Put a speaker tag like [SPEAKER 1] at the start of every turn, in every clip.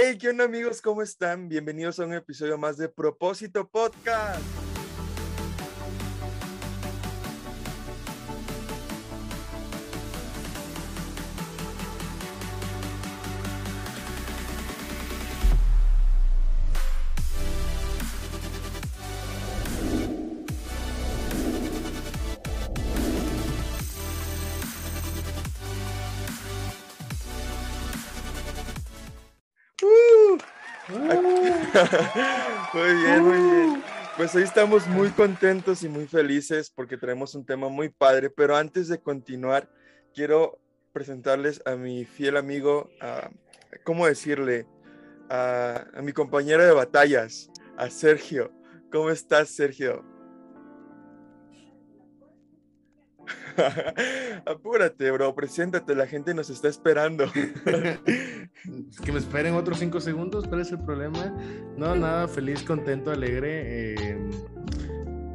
[SPEAKER 1] Hey, ¿qué onda amigos? ¿Cómo están? Bienvenidos a un episodio más de Propósito Podcast. Pues hoy estamos muy contentos y muy felices porque tenemos un tema muy padre, pero antes de continuar, quiero presentarles a mi fiel amigo, ¿cómo decirle? A, a mi compañero de batallas, a Sergio. ¿Cómo estás, Sergio? Apúrate, bro, preséntate, la gente nos está esperando.
[SPEAKER 2] que me esperen otros cinco segundos, ¿cuál es el problema? No, nada, feliz, contento, alegre. Eh,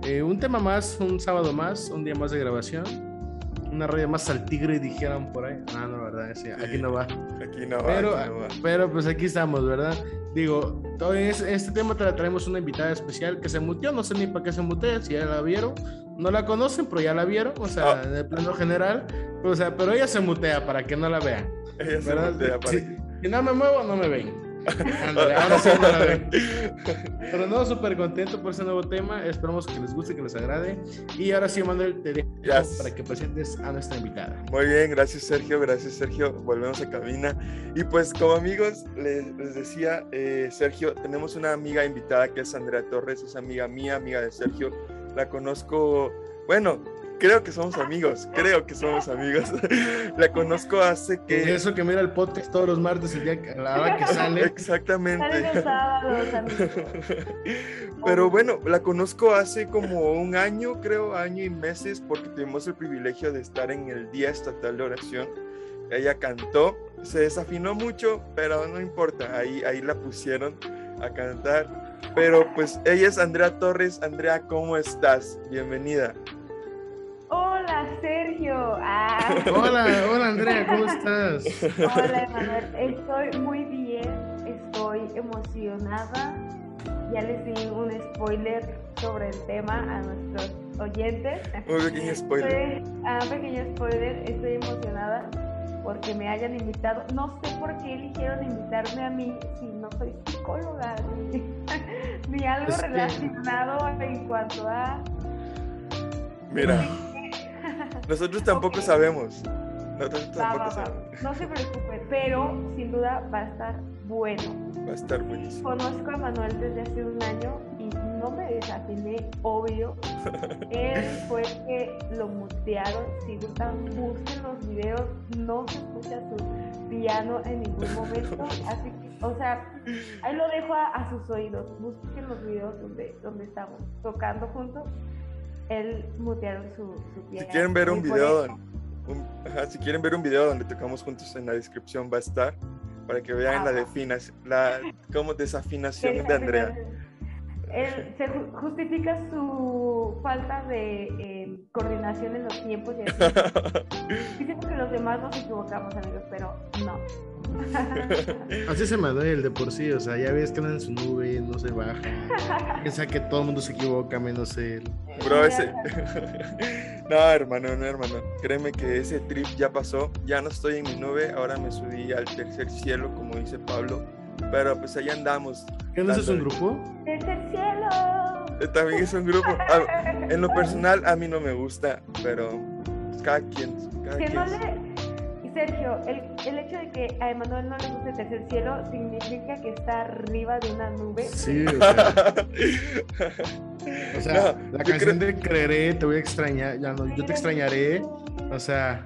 [SPEAKER 2] eh, un tema más, un sábado más, un día más de grabación. Una raya más al tigre, dijeron por ahí. Ah, no, verdad, sí, aquí no va.
[SPEAKER 1] Aquí no va.
[SPEAKER 2] Pero,
[SPEAKER 1] aquí no va.
[SPEAKER 2] pero pues aquí estamos, ¿verdad? Digo, todo es- este tema tra- traemos una invitada especial que se muteó, no sé ni para qué se mutea, si ya la vieron, no la conocen, pero ya la vieron, o sea,
[SPEAKER 1] Ah.
[SPEAKER 2] en el plano general, o sea, pero ella se mutea para que no la vean,
[SPEAKER 1] Ella se
[SPEAKER 2] ¿verdad?
[SPEAKER 1] voltea para
[SPEAKER 2] Si,
[SPEAKER 1] que-
[SPEAKER 2] si no me muevo, no me ven. Ahora sí. Pero no, súper contento por ese nuevo tema, esperamos que les guste, que les agrade, y ahora sí, Manuel, te dejo
[SPEAKER 1] Yes.
[SPEAKER 2] para que presentes a nuestra invitada.
[SPEAKER 1] Muy bien, gracias Sergio, gracias Sergio. Volvemos a cabina. Y pues como amigos, les, les decía, eh, Sergio, tenemos una amiga invitada que es Andrea Torres, es amiga mía, amiga de Sergio. La conozco, bueno, creo que somos amigos, creo que somos amigos. La conozco hace
[SPEAKER 2] Que
[SPEAKER 1] que...
[SPEAKER 2] eso que mira el podcast todos los martes, el día que, a la hora que sale.
[SPEAKER 3] Sale los
[SPEAKER 1] Exactamente.
[SPEAKER 3] sábados, amigos.
[SPEAKER 1] Pero bueno, la conozco hace como un año, creo, año y meses, porque tuvimos el privilegio de estar en el Día Estatal de Oración. Ella cantó, se desafinó mucho, pero no importa, ahí, ahí la pusieron a cantar. Pero pues ella es Andrea Torres. Andrea, ¿cómo estás? Bienvenida.
[SPEAKER 3] Hola, Sergio. Ah,
[SPEAKER 2] Hola, hola Andrea, ¿cómo estás?
[SPEAKER 3] hola, Emanuel. Estoy muy bien. Estoy emocionada. Ya les di un spoiler sobre el tema a nuestros oyentes.
[SPEAKER 1] Muy pequeño spoiler.
[SPEAKER 3] Estoy, ah, pequeño spoiler. Estoy emocionada porque me hayan invitado. No sé por qué eligieron invitarme a mí si no soy psicóloga ni, ni algo
[SPEAKER 2] Es que-
[SPEAKER 3] relacionado en cuanto a
[SPEAKER 1] Mira, nosotros tampoco
[SPEAKER 3] Ok.
[SPEAKER 1] sabemos. Nosotros
[SPEAKER 3] Va, va,
[SPEAKER 1] tampoco
[SPEAKER 3] va.
[SPEAKER 1] sabemos.
[SPEAKER 3] No se preocupen, pero sin duda va a estar bueno.
[SPEAKER 1] Va a estar buenísimo.
[SPEAKER 3] Conozco a Manuel desde hace un año y no me desafiné, obvio. Él fue el que lo mutearon. Si gustan, busquen los videos. No se escucha su piano en ningún momento. Así que, o sea, ahí lo dejo a, a sus oídos. Busquen los videos donde, donde estamos tocando juntos. Él mutearon su, su
[SPEAKER 1] Si
[SPEAKER 3] piano.
[SPEAKER 1] quieren ver un video,
[SPEAKER 3] eso-
[SPEAKER 1] un- ajá, si quieren ver un video donde tocamos juntos en la descripción va a estar para que vean
[SPEAKER 3] Ah,
[SPEAKER 1] la definación, la como desafinación de Andrea.
[SPEAKER 3] Él se ju- justifica su falta de eh, coordinación en los tiempos y así. Diciendo que los demás nos equivocamos, amigos, pero no.
[SPEAKER 2] Así se Manuel de por sí, o sea, ya ves que anda en su nube, no se baja. Piensa que todo el mundo se equivoca, menos él.
[SPEAKER 1] Bro, ese. no, hermano, no, hermano. Créeme que ese trip ya pasó. Ya no estoy en mi nube. Ahora me subí al tercer cielo, como dice Pablo. Pero pues ahí andamos.
[SPEAKER 2] ¿Qué no es un grupo?
[SPEAKER 3] ¡Tercer cielo!
[SPEAKER 1] Eh, También es un grupo. Ah, en lo personal, a mí no me gusta, pero pues, cada quien. Cada quien.
[SPEAKER 3] Sergio, el, el hecho de que a Emanuel no le guste el tercer cielo significa que está arriba de una nube.
[SPEAKER 2] Sí, o sea, o sea
[SPEAKER 1] No,
[SPEAKER 2] la canción de Creeré, te voy a extrañar, ya no, yo te extrañaré, o sea,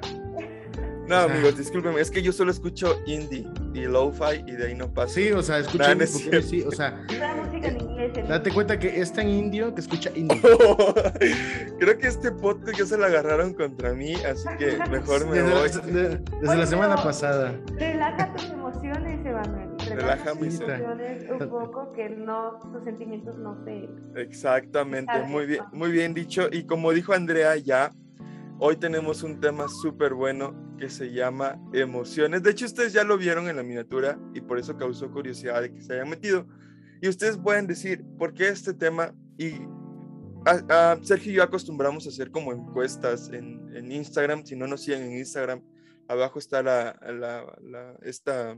[SPEAKER 1] No,
[SPEAKER 2] O sea-
[SPEAKER 1] amigos, discúlpenme, es que yo solo escucho indie y lo-fi y de ahí no paso.
[SPEAKER 2] sí, o sea, escucha,
[SPEAKER 1] no cierto.
[SPEAKER 2] sí, o sea,
[SPEAKER 3] el-
[SPEAKER 2] date cuenta que es tan indio que escucha indio.
[SPEAKER 1] Creo que este podcast ya se lo agarraron contra mí, así que mejor me
[SPEAKER 2] Desde,
[SPEAKER 1] voy.
[SPEAKER 2] la, de- desde
[SPEAKER 3] Oye,
[SPEAKER 2] la semana
[SPEAKER 3] pero-
[SPEAKER 2] pasada.
[SPEAKER 3] Relaja tus emociones, Emanuel.
[SPEAKER 1] Relaja
[SPEAKER 3] Relaja
[SPEAKER 1] mis
[SPEAKER 3] emociones un poco, que no, tus sentimientos no se...
[SPEAKER 1] Exactamente, muy bien. muy bien dicho. Y como dijo Andrea ya, hoy tenemos un tema súper bueno que se llama Emociones. De hecho, ustedes ya lo vieron en la miniatura y por eso causó curiosidad de que se hayan metido. Y ustedes pueden decir, ¿por qué este tema? Y a, Sergio y yo acostumbramos a hacer como encuestas en, en, Instagram. Si no nos siguen en Instagram, abajo está la, la, esta,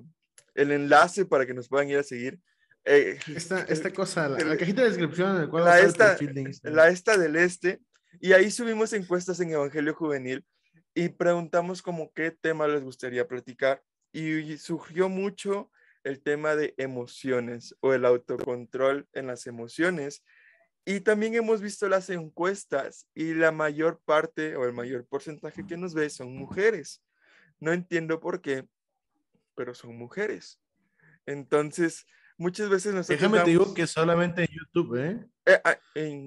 [SPEAKER 1] el enlace para que nos puedan ir a seguir.
[SPEAKER 2] Eh, esta, esta cosa, la, cajita de descripción, en el cual
[SPEAKER 1] la, esta, la esta del este. Y ahí subimos encuestas en Evangelio Juvenil y preguntamos como qué tema les gustaría platicar. Y surgió mucho el tema de emociones o el autocontrol en las emociones. Y también hemos visto las encuestas y la mayor parte o el mayor porcentaje que nos ve son mujeres. No entiendo por qué, pero son mujeres. Entonces, muchas veces nos
[SPEAKER 2] Déjame te digo que solamente en YouTube, ¿eh?
[SPEAKER 1] Eh ah,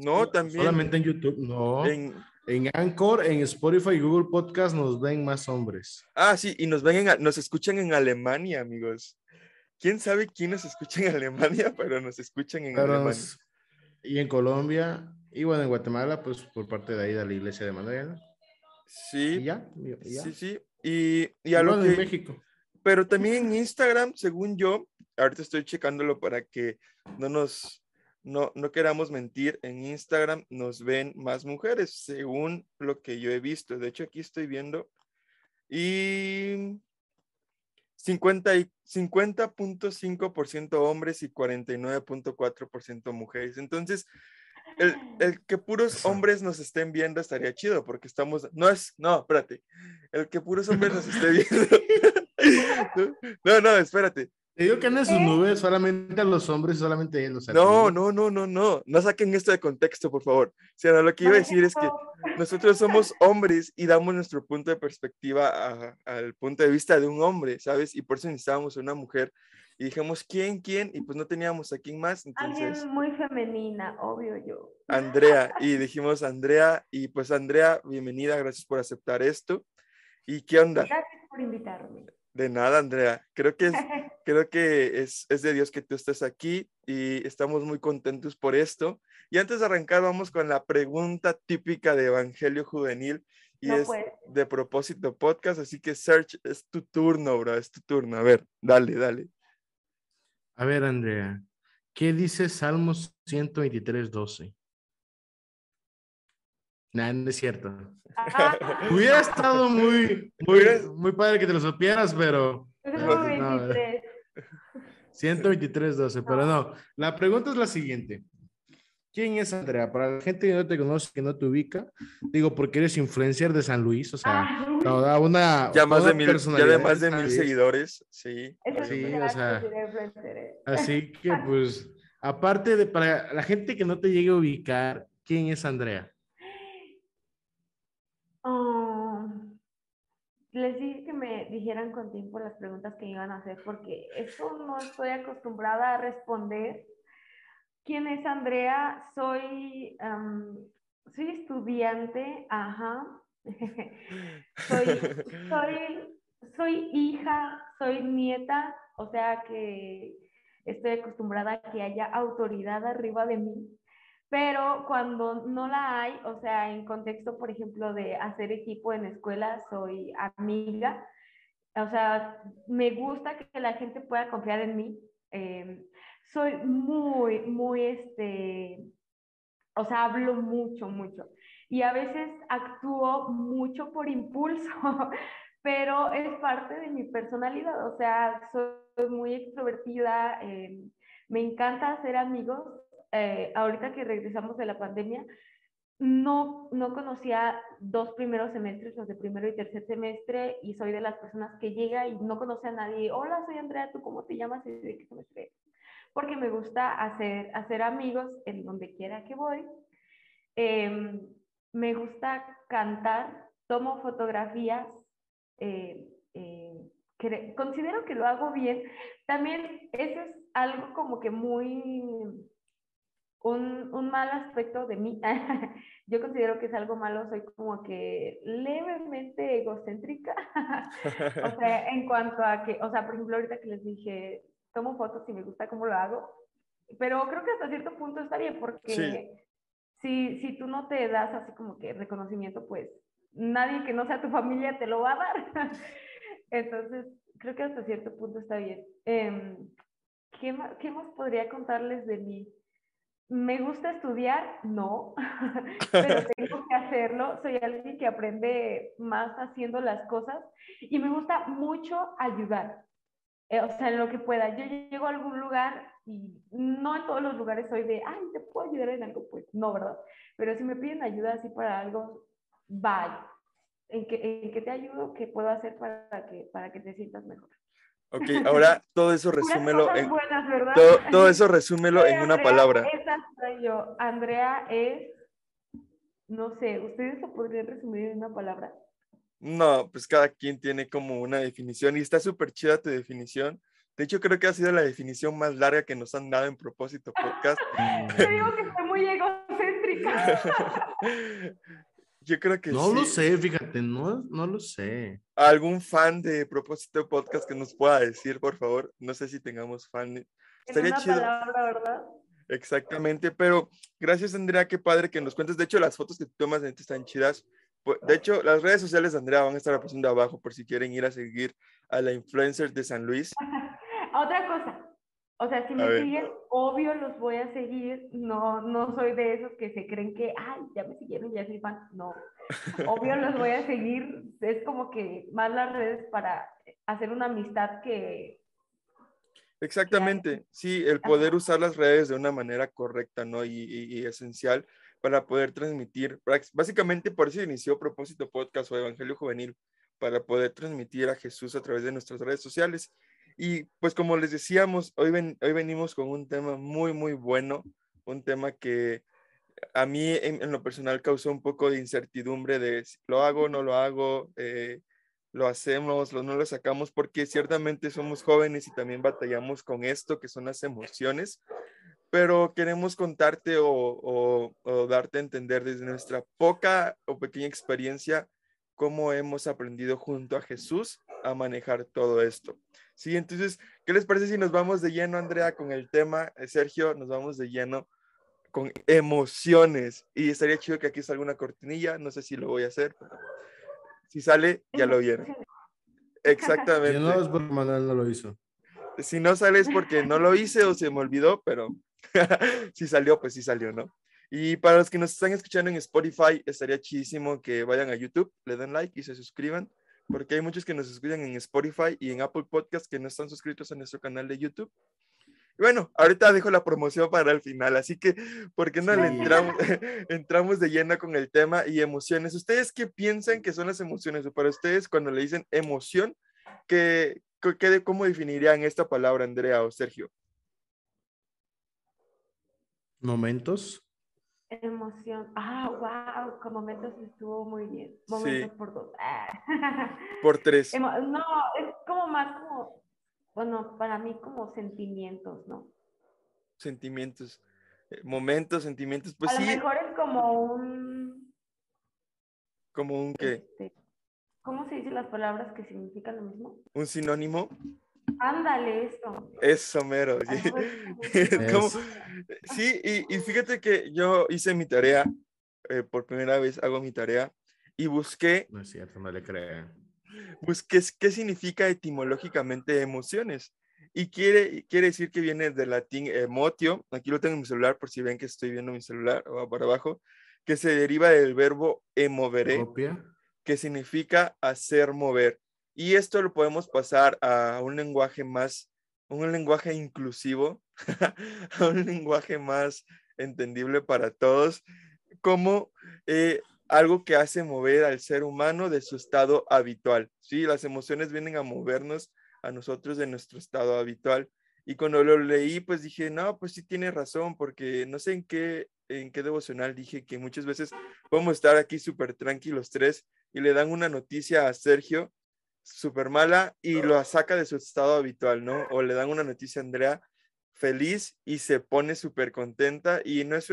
[SPEAKER 1] no, también.
[SPEAKER 2] Solamente en YouTube, no. En, en Anchor, en Spotify Google Podcast nos ven más hombres.
[SPEAKER 1] Ah, sí, y nos ven en, nos escuchan en Alemania, amigos. ¿Quién sabe quién nos escucha en Alemania? Pero nos escuchan en Alemania.
[SPEAKER 2] y en Colombia, y bueno, en Guatemala, pues por parte de ahí de la iglesia de Manuel.
[SPEAKER 1] Sí.
[SPEAKER 2] ¿Y ya?
[SPEAKER 1] Sí, sí. Y, y a lo que...
[SPEAKER 2] en México.
[SPEAKER 1] Pero también en Instagram, según yo, ahorita estoy checándolo para que no nos, no, no queramos mentir, en Instagram nos ven más mujeres, según lo que yo he visto. De hecho, aquí estoy viendo. Y 50.5% hombres y 49.4% mujeres. Entonces, el, el, que puros hombres nos estén viendo estaría chido porque estamos, no es, no, espérate, el que puros hombres nos esté viendo. no, no, espérate.
[SPEAKER 2] Te digo que en sus nubes solamente a los hombres, solamente él.
[SPEAKER 1] no, no, no, no, no. No saquen esto de contexto, por favor. O sea, lo que iba a decir es que nosotros somos hombres y damos nuestro punto de perspectiva al punto de vista de un hombre, ¿sabes? Y por eso necesitábamos una mujer. Y dijimos, ¿quién, quién? Y pues no teníamos a quién más. Entonces,
[SPEAKER 3] Alguien muy femenina, obvio yo.
[SPEAKER 1] Andrea. Y dijimos, Andrea. Y pues, Andrea, bienvenida, gracias por aceptar esto. ¿Y qué onda?
[SPEAKER 3] Gracias por invitarme.
[SPEAKER 1] De nada, Andrea. Creo que, es, creo que es, es, de Dios que tú estés aquí y estamos muy contentos por esto. Y antes de arrancar, vamos con la pregunta típica de Evangelio Juvenil y es de propósito podcast. Así que, Search, es tu turno, bro, es tu turno. A ver, dale, dale.
[SPEAKER 2] A ver, Andrea, ¿qué dice Salmos 123, 12? Nada, no es cierto. Hubiera estado muy, muy, muy padre que te lo supieras, pero. 123. 12, pero no. La pregunta es la siguiente. ¿Quién es Andrea? Para la gente que no te conoce, que no te ubica, digo, porque eres influencer de San Luis, o sea, ah, una.
[SPEAKER 1] Ya más de mil, ya de más de mil seguidores, sí.
[SPEAKER 2] Sí, o sea. Así que, pues, aparte de, para la gente que no te llegue a ubicar, ¿quién es Andrea?
[SPEAKER 3] Les dije que me dijeran con tiempo las preguntas que iban a hacer porque eso no estoy acostumbrada a responder. ¿Quién es Andrea? Soy, soy estudiante, ajá. soy, soy, soy hija, soy nieta, o sea que estoy acostumbrada a que haya autoridad arriba de mí pero cuando no la hay, o sea, en contexto, por ejemplo, de hacer equipo en escuela, soy amiga, o sea, me gusta que la gente pueda confiar en mí. Em, soy muy, muy, este, o sea, hablo mucho, mucho. Y a veces actúo mucho por impulso, pero es parte de mi personalidad, o sea, soy muy extrovertida, em, me encanta hacer amigos, eh, ahorita que regresamos de la pandemia, no, no conocía dos primeros semestres, los de primero y tercer semestre, y soy de las personas que llega y no conoce a nadie. Hola, soy Andrea, ¿tú cómo te llamas y de qué semestre? Porque me gusta hacer, hacer amigos en donde quiera que voy. Em, me gusta cantar, tomo fotografías. Eh, eh, considero que lo hago bien. También eso es algo como que muy un, un, mal aspecto de mí, yo considero que es algo malo, soy como que levemente egocéntrica, o sea, en cuanto a que, o sea, por ejemplo, ahorita que les dije, tomo fotos y me gusta cómo lo hago, pero creo que hasta cierto punto está bien, porque si, si tú no te das así como que reconocimiento, pues nadie que no sea tu familia te lo va a dar. Entonces, creo que hasta cierto punto está bien. Em, ¿qué, más, ¿Qué más podría contarles de mí? ¿Me gusta estudiar? No, pero tengo que hacerlo. Soy alguien que aprende más haciendo las cosas y me gusta mucho ayudar. Eh, o sea, en lo que pueda. Yo llego a algún lugar y no en todos los lugares soy de, ay, ¿te puedo ayudar en algo? Pues no, ¿verdad? Pero si me piden ayuda así para algo, vaya. ¿En qué, en qué te ayudo? ¿Qué puedo hacer para que, para que te sientas mejor?
[SPEAKER 1] Ok, ahora todo eso resúmelo
[SPEAKER 3] en, buenas,
[SPEAKER 1] todo, todo, eso resúmelo en una palabra.
[SPEAKER 3] Esa soy yo. Andrea es, no sé, ¿ustedes lo podrían resumir en una palabra?
[SPEAKER 1] No, pues cada quien tiene como una definición y está súper chida tu definición. De hecho, creo que ha sido la definición más larga que nos han dado en propósito podcast.
[SPEAKER 3] Te digo que soy muy egocéntrica.
[SPEAKER 1] Yo creo que
[SPEAKER 2] no lo sé, fíjate, no, no lo sé.
[SPEAKER 1] ¿Algún fan de propósito podcast que nos pueda decir, por favor? No sé si tengamos fan.
[SPEAKER 3] Estaría en una chido. Palabra, ¿verdad?
[SPEAKER 1] Exactamente, pero gracias Andrea, qué padre que nos cuentes. De hecho, las fotos que tomas están chidas. Pues, de hecho, las redes sociales de Andrea van a estar apareciendo abajo por si quieren ir a seguir a la influencer de San Luis.
[SPEAKER 3] Otra cosa, o sea, si me siguen, obvio los voy a seguir. No, no soy de esos que se creen que, ay, ya me siguieron, ya soy fan. No, obvio los voy a seguir. Es como que más las redes para hacer una amistad que...
[SPEAKER 1] Exactamente, sí, el poder usar las redes de una manera correcta, ¿no? Y, y esencial para poder transmitir, básicamente por eso inició Propósito Podcast o Evangelio Juvenil, para poder transmitir a Jesús a través de nuestras redes sociales. Y pues como les decíamos, hoy, hoy venimos con un tema muy, muy bueno, un tema que a mí en, lo personal causó un poco de incertidumbre de si lo hago, no lo hago, eh, lo hacemos, lo, no lo sacamos, porque ciertamente somos jóvenes y también batallamos con esto, que son las emociones, pero queremos contarte o, darte a entender desde nuestra poca o pequeña experiencia cómo hemos aprendido junto a Jesús a manejar todo esto. Sí, entonces, ¿qué les parece si nos vamos de lleno, Andrea, con el tema? Eh, Sergio, nos vamos de lleno con emociones. Y estaría chido que aquí salga una cortinilla, no sé si lo voy a hacer, pero si sale, ya lo vieron. Exactamente.
[SPEAKER 2] Si no es porque Manuel no lo hizo.
[SPEAKER 1] Si no sale es porque no lo hice o se me olvidó, pero si salió, pues sí salió, ¿no? Y para los que nos están escuchando en Spotify, estaría chidísimo que vayan a YouTube, le den like y se suscriban, porque hay muchos que nos escuchan en Spotify y en Apple Podcast que no están suscritos a nuestro canal de YouTube. Y bueno, ahorita dejo la promoción para el final, así que, ¿por qué no le entramos, entramos de lleno con el tema y emociones? ¿Ustedes qué piensan que son las emociones? O para ustedes, cuando le dicen emoción, ¿qué, qué, ¿cómo definirían esta palabra, Andrea o Sergio?
[SPEAKER 2] Momentos.
[SPEAKER 3] Emoción. Ah, wow, con momentos estuvo muy bien. Momentos por dos. Ah.
[SPEAKER 1] Por tres.
[SPEAKER 3] no, es como más como, bueno, para mí como sentimientos, ¿no?
[SPEAKER 1] Sentimientos. Eh, momentos, sentimientos, pues
[SPEAKER 3] A
[SPEAKER 1] sí.
[SPEAKER 3] lo mejor es como un...
[SPEAKER 1] ¿Como un qué?
[SPEAKER 3] Este, ¿Cómo se dicen las palabras que significan lo mismo?
[SPEAKER 1] ¿Un sinónimo?
[SPEAKER 3] Ándale, eso.
[SPEAKER 1] Eso, mero. Sí, y, fíjate que yo hice mi tarea, eh, por primera vez hago mi tarea, y busqué...
[SPEAKER 2] No es cierto, no le crean.
[SPEAKER 1] Busqué qué significa etimológicamente emociones. Y quiere, quiere decir que viene del latín emotio, aquí lo tengo en mi celular por si ven que estoy viendo mi celular o por abajo, que se deriva del verbo emovere, que significa hacer mover. Y esto lo podemos pasar a un lenguaje más, un lenguaje inclusivo, un lenguaje más entendible para todos, como eh, algo que hace mover al ser humano de su estado habitual. Sí, las emociones vienen a movernos a nosotros de nuestro estado habitual. Y cuando lo leí, pues dije, no, pues sí tiene razón, porque no sé en qué, en qué devocional dije que muchas veces podemos estar aquí súper tranquilos tres y le dan una noticia a Sergio súper mala y lo saca de su estado habitual, ¿no? O le dan una noticia a Andrea feliz y se pone súper contenta y, no es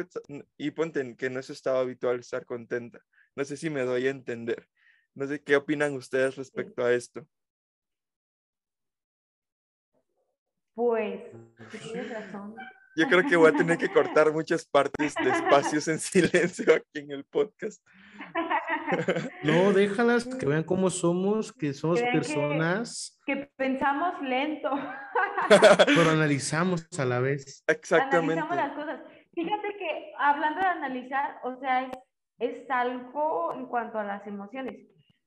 [SPEAKER 1] y ponte que no es su estado habitual estar contenta. No sé si me doy a entender. No sé qué opinan ustedes respecto a esto.
[SPEAKER 3] Pues, tienes razón.
[SPEAKER 1] Yo creo que voy a tener que cortar muchas partes de espacios en silencio aquí en el podcast.
[SPEAKER 2] No, déjalas que vean cómo somos, que somos personas.
[SPEAKER 3] Que, pensamos lento.
[SPEAKER 2] Pero analizamos a la vez.
[SPEAKER 1] Exactamente.
[SPEAKER 3] Analizamos las cosas. Fíjate que hablando de analizar, o sea, es, es algo en cuanto a las emociones.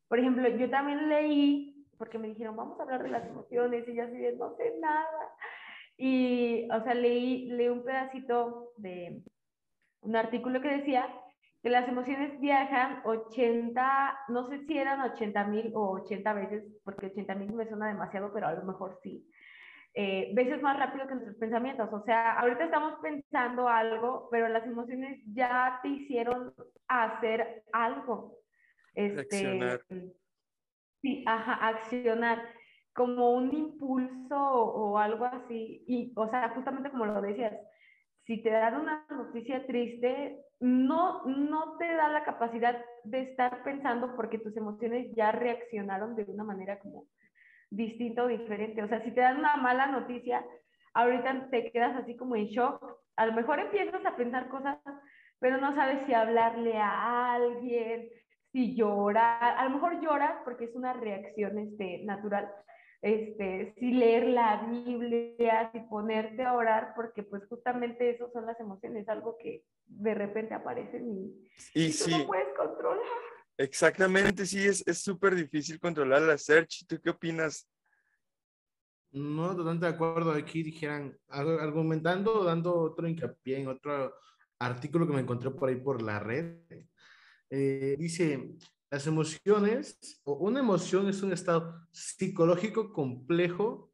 [SPEAKER 3] Por ejemplo, yo también leí, porque me dijeron, vamos a hablar de las emociones, y yo así de, no sé nada. Y, o sea, leí, leí un pedacito de un artículo que decía que las emociones viajan 80, no sé si eran 80 mil o 80 veces, porque 80 mil me suena demasiado, pero a lo mejor sí, eh, veces más rápido que nuestros pensamientos. O sea, ahorita estamos pensando algo, pero las emociones ya te hicieron hacer algo. Este,
[SPEAKER 1] accionar.
[SPEAKER 3] Sí, ajá, accionar como un impulso o, algo así. Y, o sea, justamente como lo decías, si te dan una noticia triste, no, no te da la capacidad de estar pensando porque tus emociones ya reaccionaron de una manera como distinta o diferente. O sea, si te dan una mala noticia, ahorita te quedas así como en shock. A lo mejor empiezas a pensar cosas, pero no sabes si hablarle a alguien, si llorar. A lo mejor lloras porque es una reacción este, natural, este, si leer la Biblia, si ponerte a orar, porque pues justamente eso son las emociones, algo que de repente aparecen y,
[SPEAKER 1] Y
[SPEAKER 3] y tú
[SPEAKER 1] sí,
[SPEAKER 3] no puedes controlar.
[SPEAKER 1] exactamente, sí, es es súper difícil controlar la search. ¿Tú qué opinas?
[SPEAKER 2] No, totalmente de acuerdo. Aquí dijeran, ar- argumentando, dando otro hincapié en otro artículo que me encontré por ahí por la red. Eh, dice, las emociones, o una emoción es un estado psicológico complejo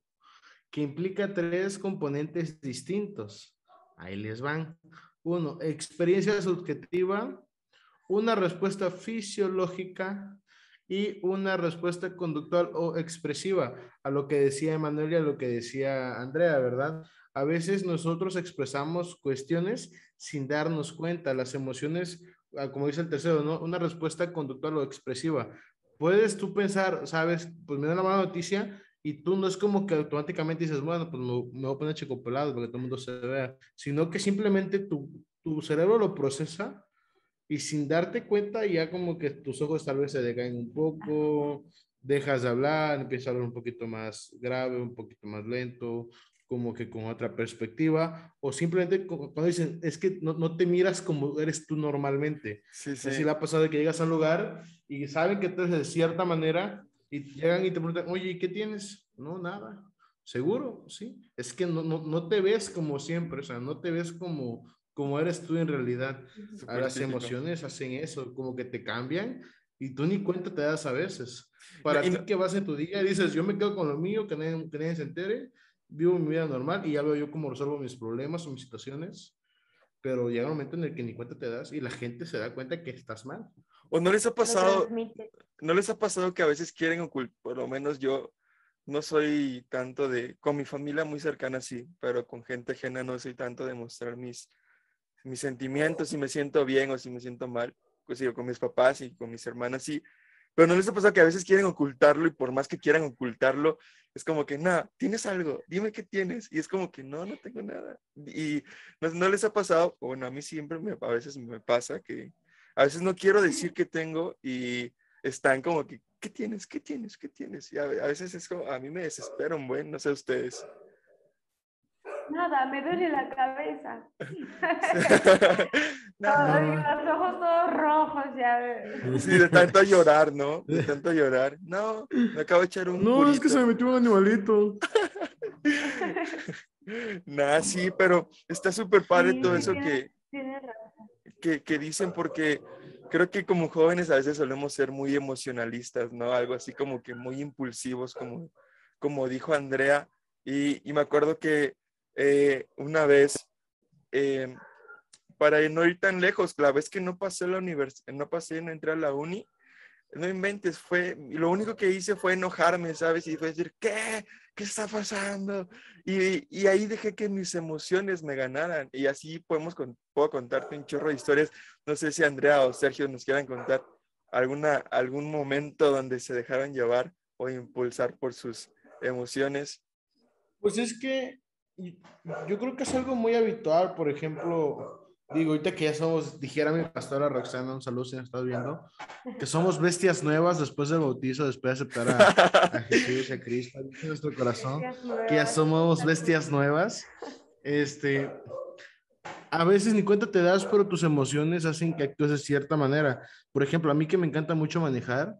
[SPEAKER 2] que implica tres componentes distintos. Ahí les van. Uno, experiencia subjetiva, una respuesta fisiológica y una respuesta conductual o expresiva a lo que decía Emanuel y a lo que decía Andrea, ¿verdad? A veces nosotros expresamos cuestiones sin darnos cuenta. Las emociones, como dice el tercero, ¿no? Una respuesta conductual o expresiva. Puedes tú pensar, sabes, pues me da una mala noticia y tú no es como que automáticamente dices, bueno, pues me, me voy a poner checopelado para que todo el mundo se vea, sino que simplemente tu, tu cerebro lo procesa y sin darte cuenta ya como que tus ojos tal vez se decaen un poco, dejas de hablar, empiezas a hablar un poquito más grave, un poquito más lento, como que con otra perspectiva, o simplemente cu- cuando dicen, es que no, no te miras como eres tú normalmente.
[SPEAKER 1] Sí,
[SPEAKER 2] Sí.
[SPEAKER 1] sí.
[SPEAKER 2] le ha pasado de que llegas a un lugar y saben que tú eres de cierta manera y llegan y te preguntan, oye, ¿y qué tienes? No, nada. ¿Seguro? Sí. Es que no, no, no te ves como siempre, o sea, no te ves como, como eres tú en realidad. A
[SPEAKER 1] Súper
[SPEAKER 2] las emociones hacen eso, como que te cambian y tú ni cuenta te das a veces. Para ti que vas en tu día y dices, yo me quedo con lo mío, que nadie, que nadie se entere, vivo mi vida normal y ya veo yo cómo resuelvo mis problemas o mis situaciones, pero llega un momento en el que ni cuenta te das y la gente se da cuenta que estás mal.
[SPEAKER 1] ¿O no les ha pasado, no les ha pasado que a veces quieren ocultar, por lo menos yo no soy tanto de, con mi familia muy cercana sí, pero con gente ajena no soy tanto de mostrar mis, mis sentimientos, si me siento bien o si me siento mal, pues digo, con mis papás y con mis hermanas sí, pero no les ha pasado que a veces quieren ocultarlo y por más que quieran ocultarlo, es como que, nada, tienes algo, dime qué tienes, y es como que, no, no tengo nada, y no, no les ha pasado, bueno, a mí siempre me, a veces me pasa que a veces no quiero decir que tengo y están como que, ¿qué tienes? ¿Qué tienes? ¿Qué tienes? Y a veces es como, a mí me desespera un buen, no sé ustedes.
[SPEAKER 3] Nada, me duele la cabeza.
[SPEAKER 1] No,
[SPEAKER 3] Ay,
[SPEAKER 2] no.
[SPEAKER 3] los ojos todos rojos ya.
[SPEAKER 1] sí, de tanto llorar, ¿no? De tanto llorar. No, me acabo de echar un
[SPEAKER 2] No, es que se me metió un animalito.
[SPEAKER 1] Nah, sí, pero está súper padre
[SPEAKER 3] Sí,
[SPEAKER 1] todo eso
[SPEAKER 3] tienes-
[SPEAKER 1] que,
[SPEAKER 3] razón.
[SPEAKER 1] que, que dicen porque creo que como jóvenes a veces solemos ser muy emocionalistas, ¿no? Algo así como que muy impulsivos, como, como dijo Andrea. Y, y me acuerdo que eh, una vez, eh, para no ir tan lejos, la vez que no pasé la universidad, no pasé, no entré a la uni, no inventes, fue, lo único que hice fue enojarme, ¿sabes? Y fue decir, ¿qué? ¿Qué está pasando? Y, y ahí dejé que mis emociones me ganaran. Y así podemos, con- puedo contarte un chorro de historias. No sé si Andrea o Sergio nos quieran contar alguna, algún momento donde se dejaron llevar o impulsar por sus emociones.
[SPEAKER 2] Pues es que yo creo que es algo muy habitual, por ejemplo, digo, ahorita que ya somos, dijera mi pastora Roxana, un saludo si nos estás viendo, que somos bestias nuevas después del bautizo, después de aceptar a, Jesús y a Cristo en nuestro corazón, que ya somos bestias nuevas. Este, a veces ni cuenta te das, pero tus emociones hacen que actúes de cierta manera. Por ejemplo, a mí que me encanta mucho manejar,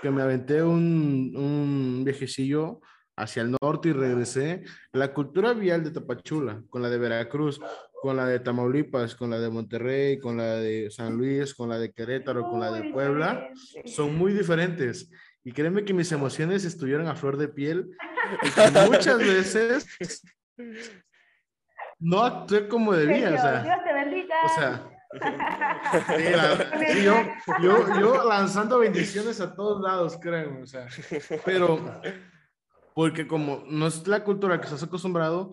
[SPEAKER 2] que me aventé un, un viejecillo hacia el norte y regresé, la cultura vial de Tapachula, con la de Veracruz, con la de Tamaulipas, con la de Monterrey, con la de San Luis, con la de Querétaro, con la de Puebla, son muy diferentes. Y créeme que mis emociones estuvieron a flor de piel. muchas veces no actué como debía. o sea,
[SPEAKER 3] Dios te bendiga.
[SPEAKER 2] O sea, yo, yo, yo, lanzando bendiciones a todos lados, créanme, o sea, pero porque como no es la cultura que estás acostumbrado,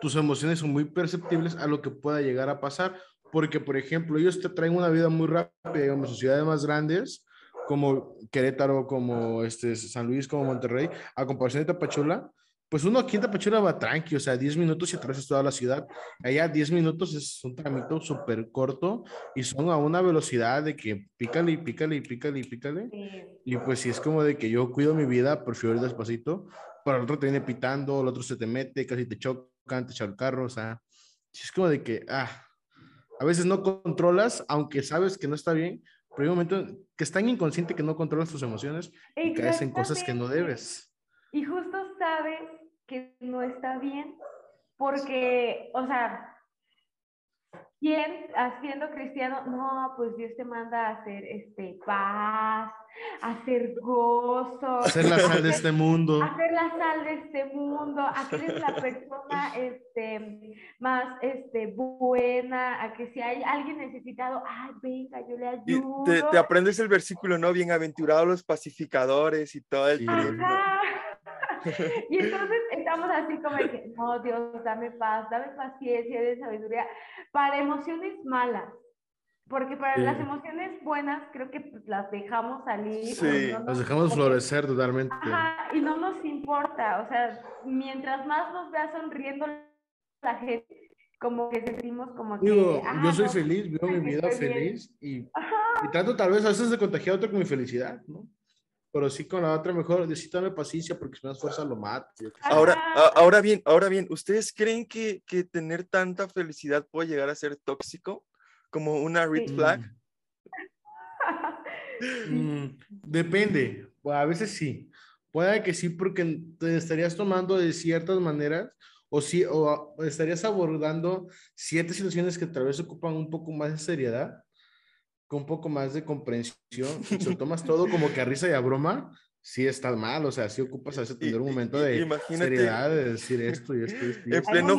[SPEAKER 2] tus emociones son muy perceptibles a lo que pueda llegar a pasar, porque por ejemplo, ellos te traen una vida muy rápida, digamos, en ciudades más grandes, como Querétaro, como este, San Luis, como Monterrey, a comparación de Tapachula, pues uno aquí en Tapachula va tranqui, o sea, 10 minutos y atravesas toda la ciudad. Allá 10 minutos es un trámite súper corto y son a una velocidad de que pícale y pícale y pícale y pícale. Y pues si es como de que yo cuido mi vida, prefiero ir despacito, para el otro te viene pitando, el otro se te mete, casi te chocan, te echa el carro, o sea, es como de que, ah, a veces no controlas, aunque sabes que no está bien, pero hay un momento que es tan inconsciente que no controlas tus emociones y caes en cosas que no debes.
[SPEAKER 3] Y justo sabes que no está bien, porque, o sea, ¿quién haciendo cristiano? No, pues Dios te manda a hacer este, paz, a hacer gozo.
[SPEAKER 2] Hacer la sal de este mundo.
[SPEAKER 3] Hacer la sal de este mundo, a que eres la persona este, más este, buena, a que si hay alguien necesitado, ay, venga, yo le ayudo.
[SPEAKER 1] Te, te, aprendes el versículo, ¿no? Bienaventurados los pacificadores y todo el tiempo.
[SPEAKER 3] Y entonces estamos así como que, no, Dios, dame paz, dame paciencia, de sabiduría, para emociones malas. Porque para las emociones buenas creo que pues, las dejamos salir.
[SPEAKER 2] Sí, las dejamos florecer totalmente.
[SPEAKER 3] Ajá, y no nos importa. O sea, mientras más nos vea sonriendo la gente, como que sentimos como que...
[SPEAKER 2] Digo, yo soy feliz, vivo mi vida feliz y, y, trato tal vez a veces de contagiar a otro con mi felicidad, ¿no? Pero sí con la otra mejor, necesitame paciencia porque si me das fuerza lo mato.
[SPEAKER 1] Ahora, ahora bien, ahora bien, ¿ustedes creen que, que, tener tanta felicidad puede llegar a ser tóxico? Como una red flag.
[SPEAKER 2] Mm, depende, a veces sí. Puede que sí, porque te estarías tomando de ciertas maneras o, sí, o estarías abordando ciertas situaciones que tal vez ocupan un poco más de seriedad con un poco más de comprensión, si lo tomas todo como que a risa y a broma, sí estás mal, o sea, sí ocupas a veces tener un momento de seriedad de decir esto y esto y esto.
[SPEAKER 1] En pleno,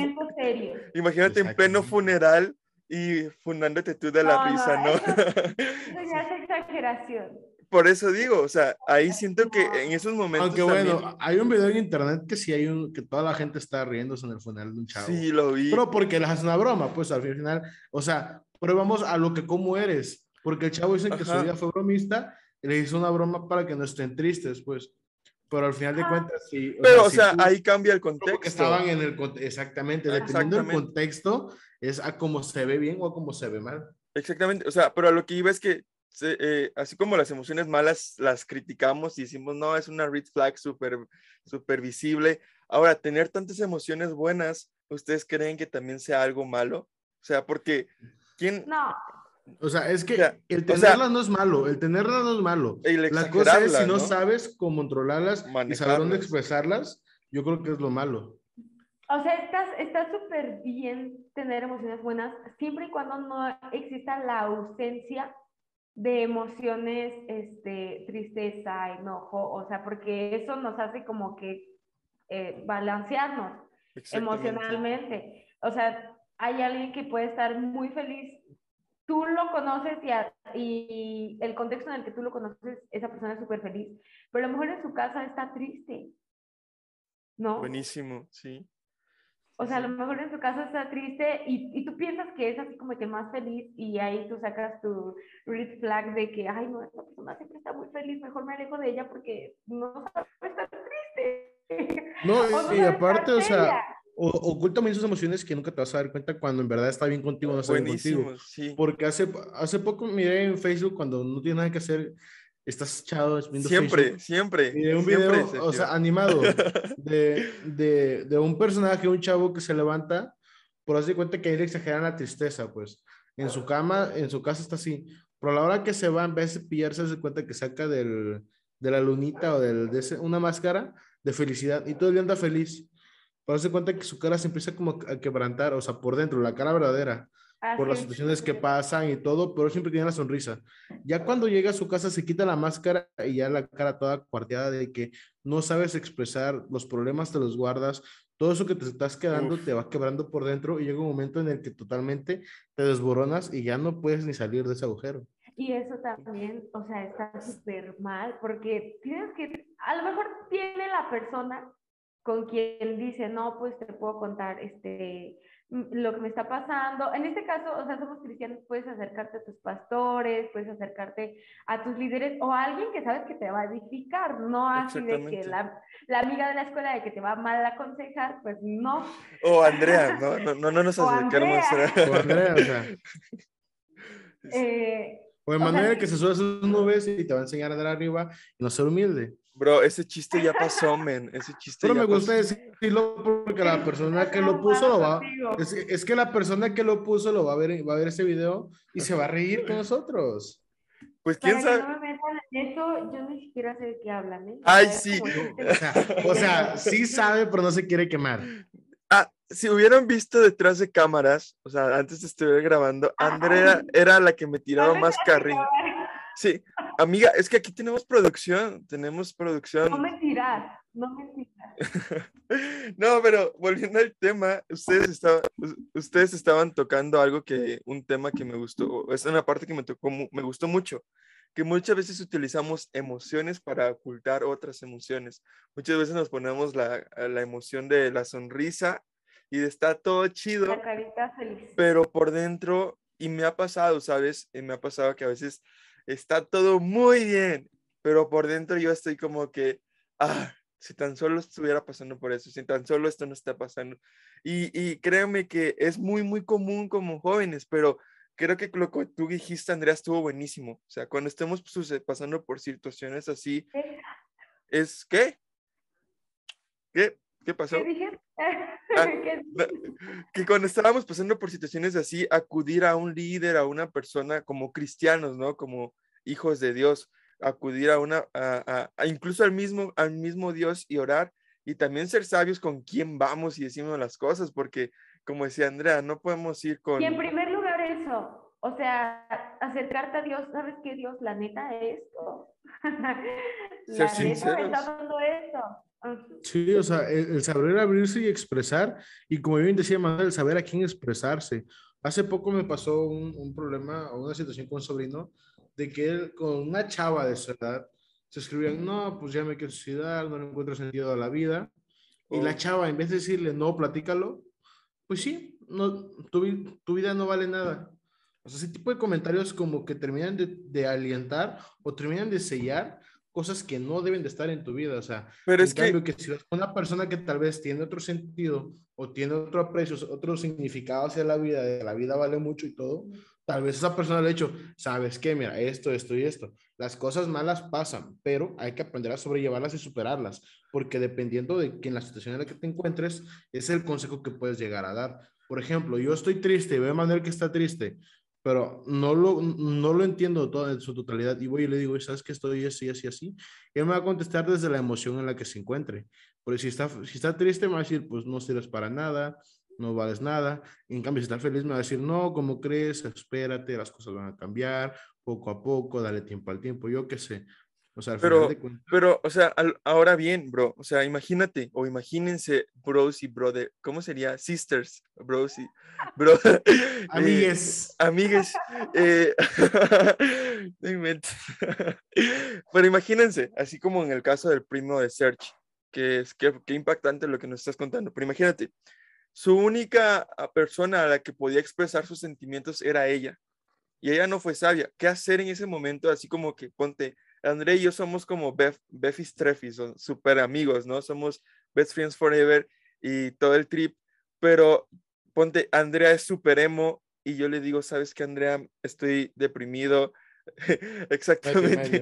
[SPEAKER 1] imagínate en pleno funeral y fundándote tú de la risa, ¿no?
[SPEAKER 3] Eso ya es exageración.
[SPEAKER 1] Por eso digo, o sea, ahí siento que en esos momentos.
[SPEAKER 2] Aunque bueno, hay un video en internet que sí hay un, que toda la gente está riéndose en el funeral de un chavo.
[SPEAKER 1] Sí, lo vi.
[SPEAKER 2] Pero porque le haces una broma, pues al final, o sea, pero vamos a lo que cómo eres. Porque el chavo dice que su vida fue bromista y le hizo una broma para que no estén tristes, pues. Pero al final de cuentas, sí.
[SPEAKER 1] Pero, o sea, ahí cambia el contexto.
[SPEAKER 2] Que estaban en el exactamente, dependiendo del contexto, es a cómo se ve bien o a cómo se ve mal.
[SPEAKER 1] Exactamente, o sea, pero a lo que iba es que, eh, así como las emociones malas las criticamos y decimos, no, es una red flag súper super visible. Ahora, tener tantas emociones buenas, ¿ustedes creen que también sea algo malo? O sea, porque, ¿quién?
[SPEAKER 3] No.
[SPEAKER 2] O sea, es que el tenerlas no es malo, el tenerlas no es malo. La cosa es si no, sabes cómo controlarlas y saber dónde expresarlas, yo creo que es lo malo.
[SPEAKER 3] O sea, está súper bien tener emociones buenas, siempre y cuando no exista la ausencia de emociones, este, tristeza, enojo, o sea, porque eso nos hace como que eh, balancearnos emocionalmente. O sea, hay alguien que puede estar muy feliz tú lo conoces y, y, el contexto en el que tú lo conoces, esa persona es súper feliz, pero a lo mejor en su casa está triste, ¿no?
[SPEAKER 1] Buenísimo, sí.
[SPEAKER 3] O sea, a lo mejor en su casa está triste y, y, tú piensas que es así como que más feliz y ahí tú sacas tu red flag de que, ay, no, esta persona siempre está muy feliz, mejor me alejo de ella porque no sabe estar triste.
[SPEAKER 2] No, y, y aparte, o sea, o, oculta sus emociones que nunca te vas a dar cuenta cuando en verdad está bien contigo o no está bien contigo.
[SPEAKER 1] Sí.
[SPEAKER 2] Porque hace, hace poco miré en Facebook cuando no tienes nada que hacer, estás echado viendo
[SPEAKER 1] Siempre,
[SPEAKER 2] Facebook.
[SPEAKER 1] siempre.
[SPEAKER 2] Miré un
[SPEAKER 1] siempre,
[SPEAKER 2] video, o sea, animado, de, de, de un personaje, un chavo que se levanta, por de cuenta que ahí le exageran la tristeza, pues. En su cama, en su casa está así. Pero a la hora que se va, en vez de pillarse, se cuenta que saca del, de la lunita o del, de ese- una máscara de felicidad y todo el día anda feliz. Pero se cuenta que su cara se empieza como a quebrantar, o sea, por dentro, la cara verdadera por las situaciones que pasan y todo, pero siempre tiene la sonrisa. Ya cuando llega a su casa se quita la máscara y ya la cara toda cuarteada de que no sabes expresar, los problemas te los guardas, todo eso que te estás quedando
[SPEAKER 1] Uf.
[SPEAKER 2] te va quebrando por dentro y llega un momento en el que totalmente te desboronas y ya no puedes ni salir de ese agujero.
[SPEAKER 3] Y eso también, o sea, está súper mal porque tienes que, a lo mejor tiene la persona con quien dice, no, pues te puedo contar este, lo que me está pasando. En este caso, o sea, somos cristianos, puedes acercarte a tus pastores, puedes acercarte a tus líderes o a alguien que sabes que te va a edificar, no así de que la, la amiga de la escuela de que te va mal a aconsejar, pues no.
[SPEAKER 1] O Andrea, no, no, no, no nos acerquemos.
[SPEAKER 3] Andrea.
[SPEAKER 2] O Andrea, o sea,
[SPEAKER 3] Eh,
[SPEAKER 2] o
[SPEAKER 3] O sea,
[SPEAKER 2] Emanuel
[SPEAKER 3] sí.
[SPEAKER 2] que se sube a sus nubes y te va a enseñar a andar arriba y no ser humilde.
[SPEAKER 1] Bro, ese chiste ya pasó, men. Ese chiste
[SPEAKER 2] Pero
[SPEAKER 1] ya
[SPEAKER 2] me gusta
[SPEAKER 1] pasó.
[SPEAKER 2] decirlo porque la persona que lo puso lo va, Es, es que la persona que lo puso lo va a ver, va a ver ese video y se va a reír con nosotros.
[SPEAKER 1] Pues
[SPEAKER 3] Para
[SPEAKER 1] quién
[SPEAKER 3] que
[SPEAKER 1] sabe.
[SPEAKER 3] no me eso, yo ni siquiera sé de qué hablan, ¿eh?
[SPEAKER 1] Ay, sí.
[SPEAKER 2] O sea, o sea, sí sabe, pero no se quiere quemar.
[SPEAKER 1] Ah, si hubieran visto detrás de cámaras, o sea, antes de estuviera grabando, Andrea era la que me tiraba más carril. Sí, amiga, es que aquí tenemos producción, tenemos
[SPEAKER 3] No
[SPEAKER 1] producción.
[SPEAKER 3] mentiras, no mentiras.
[SPEAKER 1] No, pero volviendo al tema, ustedes estaban, ustedes estaban tocando algo que, un tema que me gustó, es una parte que me tocó, me gustó mucho, que muchas veces utilizamos emociones para ocultar otras emociones. Muchas veces nos ponemos la, la emoción de la sonrisa y de estar todo chido,
[SPEAKER 3] La carita feliz.
[SPEAKER 1] pero por dentro, y me ha pasado, ¿sabes? Y me ha pasado que a veces está todo muy bien, pero por dentro yo estoy como que, ah, si tan solo estuviera pasando por eso, si tan solo esto no está pasando. Y, y créeme que es muy, muy común como jóvenes, pero creo que lo que tú dijiste, Andrea, estuvo buenísimo. O sea, cuando estemos pasando por situaciones así, es, ¿qué? ¿Qué? ¿Qué pasó?
[SPEAKER 3] ¿Qué dije?
[SPEAKER 1] Ah,
[SPEAKER 3] ¿Qué
[SPEAKER 1] no, que cuando estábamos pasando por situaciones así, acudir a un líder, a una persona como cristianos, ¿no? Como hijos de Dios, acudir a una, a, a- incluso al mismo, al mismo Dios y orar y también ser sabios con quién vamos y decimos las cosas, porque como decía Andrea, no podemos ir con...
[SPEAKER 3] Y en primer lugar eso, o sea, acercarte a Dios, ¿sabes qué Dios? La neta esto.
[SPEAKER 1] Ser
[SPEAKER 3] la neta me
[SPEAKER 1] sinceros.
[SPEAKER 3] está dando esto.
[SPEAKER 2] Sí, o sea, el, el saber abrirse y expresar, y como bien decía Manuel, el saber a quién expresarse. Hace poco me pasó un, un problema o una situación con un sobrino de que él con una chava de su edad se escribían, no, pues ya me quiero suicidar, no le encuentro sentido a la vida. Y la
[SPEAKER 1] Oh.
[SPEAKER 2] chava, en vez de decirle, no, platícalo, pues sí, no, tu, tu vida no vale nada. O sea, ese tipo de comentarios como que terminan de, de alientar o terminan de sellar cosas que no deben de estar en tu vida. O sea,
[SPEAKER 1] Pero
[SPEAKER 2] en
[SPEAKER 1] es que,
[SPEAKER 2] cambio, que si vas con una persona que tal vez tiene otro sentido o tiene otro aprecio, otro significado hacia la vida, de la vida vale mucho y todo, tal vez esa persona le ha dicho, sabes qué, mira, esto, esto y esto. Las cosas malas pasan, pero hay que aprender a sobrellevarlas y superarlas, porque dependiendo de que en la situación en la que te encuentres, es el consejo que puedes llegar a dar. Por ejemplo, yo estoy triste, veo a Manuel que está triste, pero no lo, no lo entiendo todo en su totalidad y voy y le digo, ¿sabes que estoy así, así, así? Y él me va a contestar desde la emoción en la que se encuentre. Porque si está, si está triste, me va a decir, pues no sirves para nada, no vales nada. En cambio, si está feliz, me va a decir, no, ¿cómo crees? Espérate, las cosas van a cambiar poco a poco, dale tiempo al tiempo, yo qué sé. O sea, al
[SPEAKER 1] Pero-
[SPEAKER 2] final de cuentas,
[SPEAKER 1] pero, o sea, al- ahora bien, bro, o sea, imagínate o imagínense bros y brother, ¿cómo sería? Sisters, bros y bro. eh,
[SPEAKER 2] amigues,
[SPEAKER 1] Amigues, eh, no inventes. Pero imagínense, así como en el caso del primo de Serge, que es que, qué impactante lo que nos estás contando. Pero imagínate, su única ah, persona a la que podía expresar sus sentimientos era ella. Y ella no fue sabia. ¿Qué hacer en ese momento? Así como que ponte, André y yo somos como Bef, Befis Trefis, son súper amigos, ¿no? Somos best friends forever y todo el trip. pero ponte, Andrea es súper emo y yo le digo, ¿sabes qué, Andrea? Estoy deprimido. Exactamente.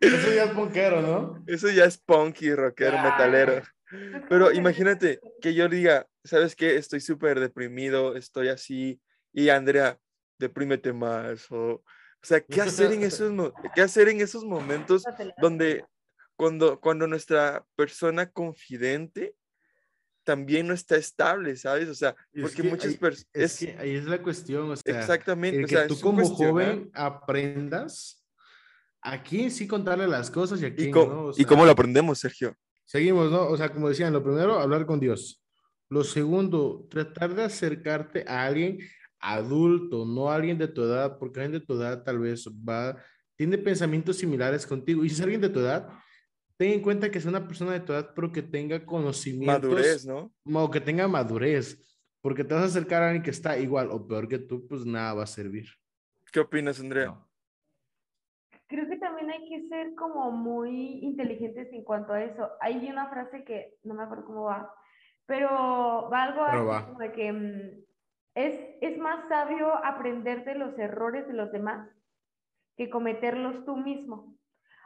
[SPEAKER 2] Eso ya es punkero, ¿no?
[SPEAKER 1] Eso ya es punky, rockero, metalero. Pero imagínate que yo diga, ¿sabes qué? Estoy súper deprimido, estoy así. Y Andrea, deprímete más. O, o sea, ¿qué hacer en esos, qué hacer en esos momentos donde cuando, cuando nuestra persona confidente también no está estable, ¿sabes? O sea, porque muchas personas...
[SPEAKER 2] Es, que ahí es la cuestión, o sea,
[SPEAKER 1] exactamente.
[SPEAKER 2] que tú como joven aprendas a quién sí contarle las cosas y a quién
[SPEAKER 1] ¿Y
[SPEAKER 2] no.
[SPEAKER 1] ¿Y cómo lo aprendemos, Sergio?
[SPEAKER 2] Seguimos, ¿no? O sea, como decían, lo primero, hablar con Dios. Lo segundo, tratar de acercarte a alguien adulto, no alguien de tu edad, porque alguien de tu edad tal vez va, tiene pensamientos similares contigo. Y si es alguien de tu edad, ten en cuenta que es una persona de tu edad, pero que tenga conocimientos.
[SPEAKER 1] Madurez, ¿no?
[SPEAKER 2] O que tenga madurez, porque te vas a acercar a alguien que está igual o peor que tú, pues nada va a servir.
[SPEAKER 1] ¿Qué opinas, Andrea?
[SPEAKER 3] Creo que también hay que ser como muy inteligentes en cuanto a eso. Hay una frase que no me acuerdo cómo va, pero va algo así como de que mm, es, es más sabio aprender de los errores de los demás que cometerlos tú mismo.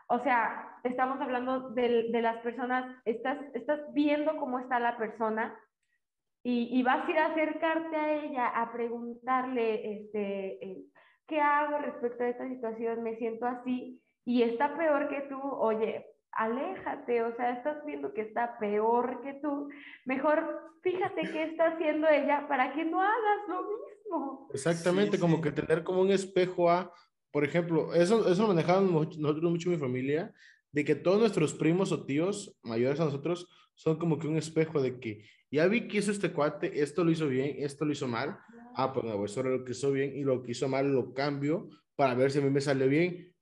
[SPEAKER 3] O sea, estamos hablando de, de las personas, estás, estás viendo cómo está la persona y, y, vas a ir a acercarte a ella a preguntarle, este, eh, ¿qué hago respecto a esta situación? Me siento así y está peor que tú, oye, aléjate, o sea, estás viendo que está peor que tú, mejor fíjate qué está haciendo ella para que no hagas lo mismo.
[SPEAKER 2] Exactamente, como que tener como un espejo a, por ejemplo, eso, eso lo manejamos nosotros mucho en mi familia, de que todos nuestros primos o tíos mayores a nosotros son como que un espejo de que ya vi que hizo este cuate, esto lo hizo bien, esto lo hizo mal, ah, pues no, eso era lo que hizo bien y lo que hizo mal lo cambio para ver si a mí me sale bien,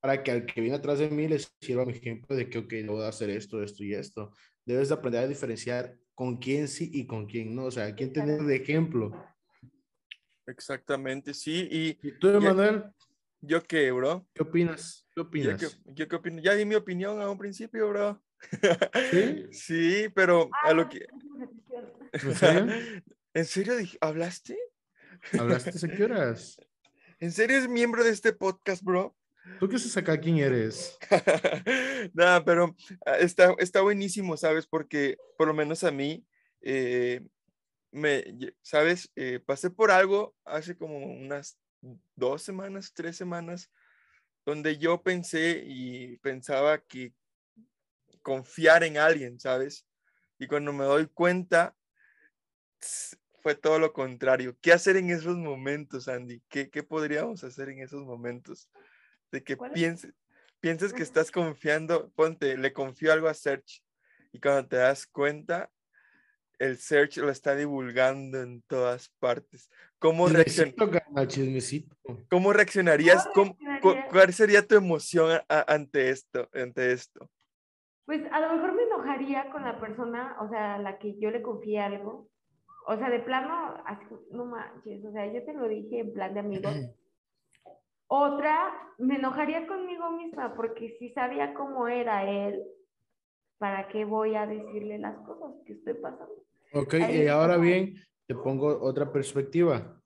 [SPEAKER 2] para que al que viene atrás de mí les sirva mi ejemplo de que, ok, voy a hacer esto, esto y esto. Debes de aprender a diferenciar con quién sí y con quién no, o sea, quién tener de ejemplo.
[SPEAKER 1] Exactamente, sí. ¿Y,
[SPEAKER 2] ¿Y tú, Emanuel?
[SPEAKER 1] ¿Yo qué, bro?
[SPEAKER 2] ¿Qué opinas? ¿Qué opinas?
[SPEAKER 1] ¿Yo qué, yo qué opino? Ya di mi opinión a un principio, bro.
[SPEAKER 2] ¿Sí?
[SPEAKER 1] sí, pero a lo que...
[SPEAKER 2] ¿En serio?
[SPEAKER 1] ¿En serio ¿Hablaste?
[SPEAKER 2] ¿Hablaste hace qué horas?
[SPEAKER 1] ¿En serio es miembro de este podcast, bro?
[SPEAKER 2] ¿Tú haces acá? ¿Quién eres?
[SPEAKER 1] Nada, pero está, está buenísimo, ¿sabes? Porque por lo menos a mí, eh, me, ¿sabes? Eh, pasé por algo hace como unas dos semanas, tres semanas, donde yo pensé y pensaba que confiar en alguien, ¿sabes? Y cuando me doy cuenta, fue todo lo contrario. ¿Qué hacer en esos momentos, Andy? ¿Qué, qué podríamos hacer en esos momentos? De que pienses, pienses que estás confiando, ponte, le confío algo a Search y cuando te das cuenta, el search lo está divulgando en todas partes. ¿Cómo, reaccion... ¿Cómo reaccionarías? ¿Cómo, ¿Cuál sería tu emoción ante esto, ante esto?
[SPEAKER 3] Pues a lo mejor me enojaría con la persona, o sea, a la que yo le confié algo. O sea, de plano, así, no manches, o sea, yo te lo dije en plan de amigos. Otra, me enojaría conmigo misma porque si sabía cómo era él, ¿para qué voy a decirle las cosas que estoy pasando?
[SPEAKER 2] Ok, y ahora bien, te pongo otra perspectiva.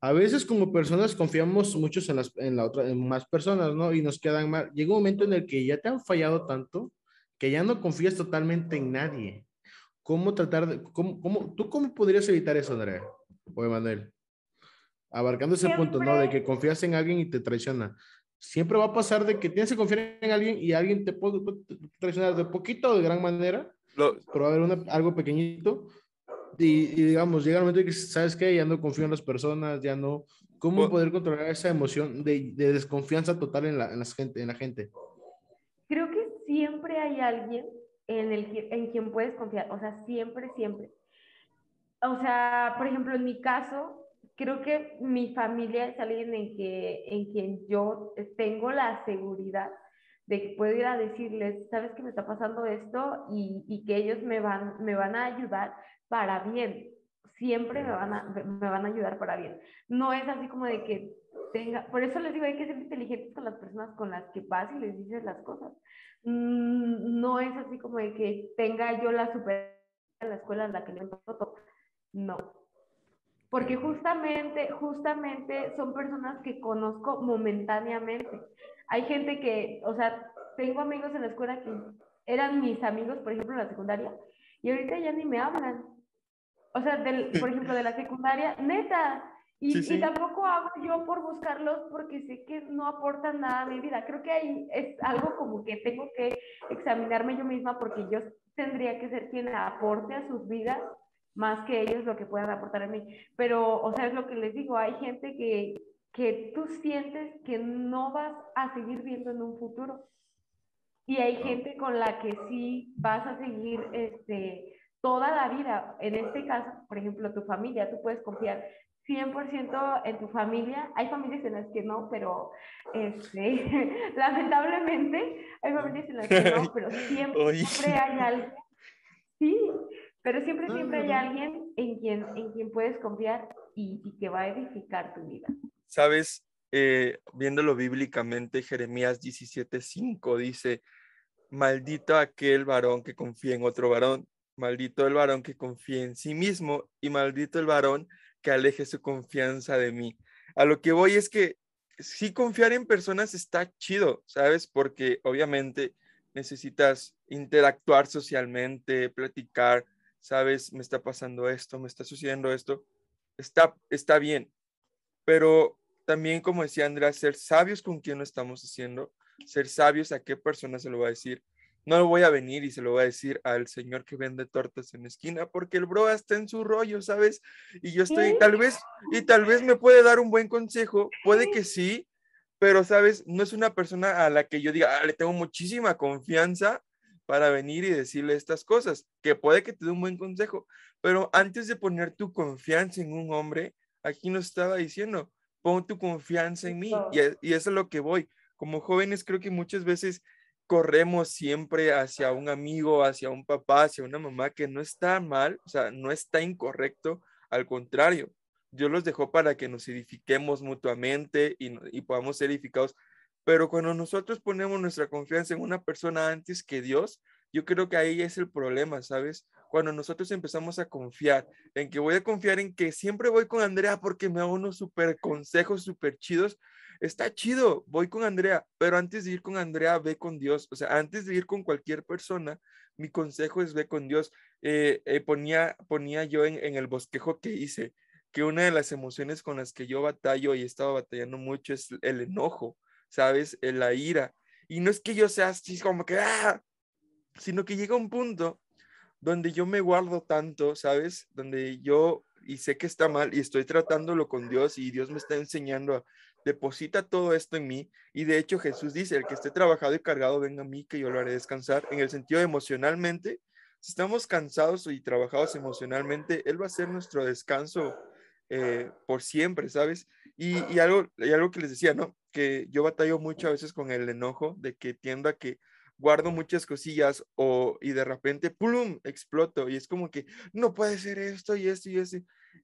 [SPEAKER 2] A veces como personas confiamos muchos en, las, en, la otra, en más personas, ¿no? Y nos quedan mal. Llega un momento en el que ya te han fallado tanto que ya no confías totalmente en nadie. ¿Cómo tratar de, cómo, cómo, tú cómo podrías evitar eso, Andrea? O Emanuel. Abarcando ese punto, ¿no? De que confías en alguien y te traiciona. Siempre va a pasar de que tienes que confiar en alguien y alguien te puede traicionar de poquito o de gran manera pero va a haber una, algo pequeñito y, digamos, llega el momento en que, ¿sabes qué? Ya no confío en las personas, ya no... ¿Cómo poder controlar esa emoción de, de desconfianza total en la, en, la gente, en la gente?
[SPEAKER 3] Creo que siempre hay alguien en, el, en quien puedes confiar, o sea, siempre, siempre. O sea, por ejemplo, en mi caso, creo que mi familia es alguien en, que, en quien yo tengo la seguridad de que puedo ir a decirles, sabes que me está pasando esto y, y, que ellos me van, me van a ayudar para bien. Siempre me van, a, me van a ayudar para bien. No es así como de que tenga, por eso les digo, hay que ser inteligentes con las personas con las que vas y les dices las cosas. Mm, no es así como de que tenga yo la super la escuela en la que le todo. No. Porque justamente, justamente son personas que conozco momentáneamente. Hay gente que, o sea, tengo amigos en la escuela que eran mis amigos, por ejemplo, en la secundaria, y ahorita ya ni me hablan. O sea, del, por ejemplo, de la secundaria, neta. Y, y, tampoco hago yo por buscarlos porque sé que no aportan nada a mi vida. Creo que ahí es algo como que tengo que examinarme yo misma porque yo tendría que ser quien aporte a sus vidas más que ellos lo que puedan aportar a mí. Pero, o sea, es lo que les digo, hay gente que, que tú sientes que no vas a seguir viendo en un futuro. Y hay gente con la que sí vas a seguir este, toda la vida. En este caso, por ejemplo, tu familia, tú puedes confiar 100% en tu familia. Hay familias en las que no, pero este, lamentablemente hay familias en las que no, pero siempre, hay alguien. Sí, pero siempre, siempre hay alguien en quien, en quien puedes confiar y, y que va a edificar tu vida.
[SPEAKER 1] Sabes, eh, viéndolo bíblicamente, Jeremías 17:5 dice, maldito aquel varón que confía en otro varón, maldito el varón que confía en sí mismo y maldito el varón que aleje su confianza de mí. A lo que voy es que sí confiar en personas está chido, ¿sabes? Porque obviamente necesitas interactuar socialmente, platicar, ¿sabes? Me está pasando esto, me está sucediendo esto. Está, está bien, pero también, como decía Andrea, ser sabios con quién lo estamos haciendo, ser sabios a qué persona se lo va a decir. No voy a venir y se lo voy a decir al señor que vende tortas en la esquina, porque el bro está en su rollo, ¿sabes? Y yo estoy, tal vez, y tal vez me puede dar un buen consejo, puede que sí, pero, ¿sabes? No es una persona a la que yo diga, ah, le tengo muchísima confianza para venir y decirle estas cosas, que puede que te dé un buen consejo, pero antes de poner tu confianza en un hombre, aquí nos estaba diciendo, pon tu confianza en mí, y, y eso es lo que voy como jóvenes creo que muchas veces corremos siempre hacia un amigo, hacia un papá, hacia una mamá que no está mal, o sea, no está incorrecto, al contrario, Dios los dejó para que nos edifiquemos mutuamente y, y podamos ser edificados. Pero cuando nosotros ponemos nuestra confianza en una persona antes que Dios, yo creo que ahí es el problema, ¿sabes? Cuando nosotros empezamos a confiar en que voy a confiar en que siempre voy con Andrea porque me da unos súper consejos súper chidos, está chido, voy con Andrea, pero antes de ir con Andrea, ve con Dios. O sea, antes de ir con cualquier persona, mi consejo es ve con Dios. Eh, eh, ponía, ponía yo en, el bosquejo que hice que una de las emociones con las que yo batallo y he estado batallando mucho es el enojo, ¿sabes? La ira. Y no es que yo sea así como que, ¡ah! sino que llega un punto donde yo me guardo tanto, ¿sabes? Donde yo, y sé que está mal, y estoy tratándolo con Dios, y Dios me está enseñando a, deposita todo esto en mí. Y de hecho Jesús dice, el que esté trabajado y cargado, venga a mí, que yo lo haré descansar. En el sentido emocionalmente, si estamos cansados y trabajados emocionalmente, Él va a ser nuestro descanso eh, por siempre, ¿sabes? Y, y, algo, y algo que les decía, ¿no? Que yo batallo mucho a veces con el enojo de que tiendo a que guardo muchas cosillas o y de repente, ¡plum!, exploto y es como que no puede ser esto y esto y esto.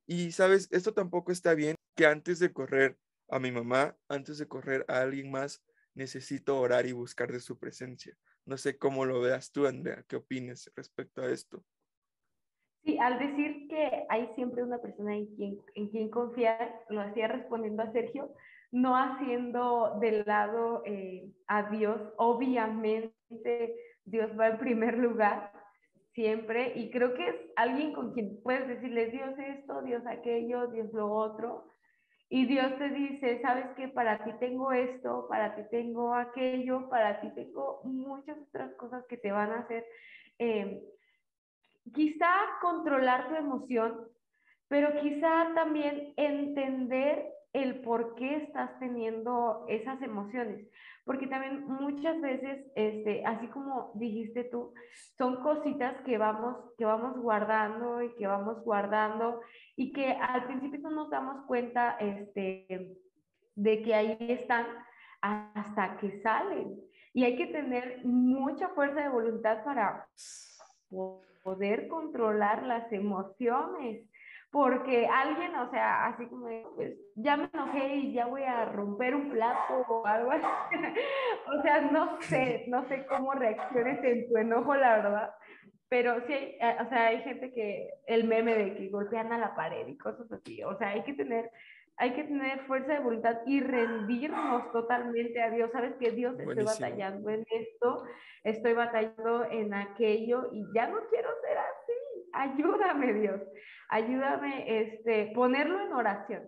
[SPEAKER 1] Y sabes, esto tampoco está bien que antes de correr a mi mamá, antes de correr a alguien más, necesito orar y buscar de su presencia. No sé cómo lo veas tú, Andrea, ¿qué opinas respecto a esto?
[SPEAKER 3] Sí, al decir que hay siempre una persona en quien, en quien confiar, lo hacía respondiendo a Sergio, no haciendo del lado eh, a Dios, obviamente Dios va en primer lugar siempre y creo que es alguien con quien puedes decirle Dios esto, Dios aquello, Dios lo otro, y Dios te dice, sabes que para ti tengo esto, para ti tengo aquello, para ti tengo muchas otras cosas que te van a hacer, eh, quizá controlar tu emoción, pero quizá también entender el por qué estás teniendo esas emociones. Porque también muchas veces, este, así como dijiste tú, son cositas que vamos, que vamos guardando y que vamos guardando y que al principio no nos damos cuenta este, de que ahí están hasta que salen. Y hay que tener mucha fuerza de voluntad para poder controlar las emociones porque alguien, o sea, así como, pues ya me enojé y ya voy a romper un plato o algo así. o sea, no sé, no sé cómo reacciones en tu enojo, la verdad. pero sí, eh, o sea, hay gente que, el meme de que golpean a la pared y cosas así, o sea, hay que tener, hay que tener fuerza de voluntad y rendirnos totalmente a Dios. Sabes que Dios estoy batallando en esto, estoy batallando en aquello y ya no quiero ser así. Ayúdame, Dios. Ayúdame, este, ponerlo en oración.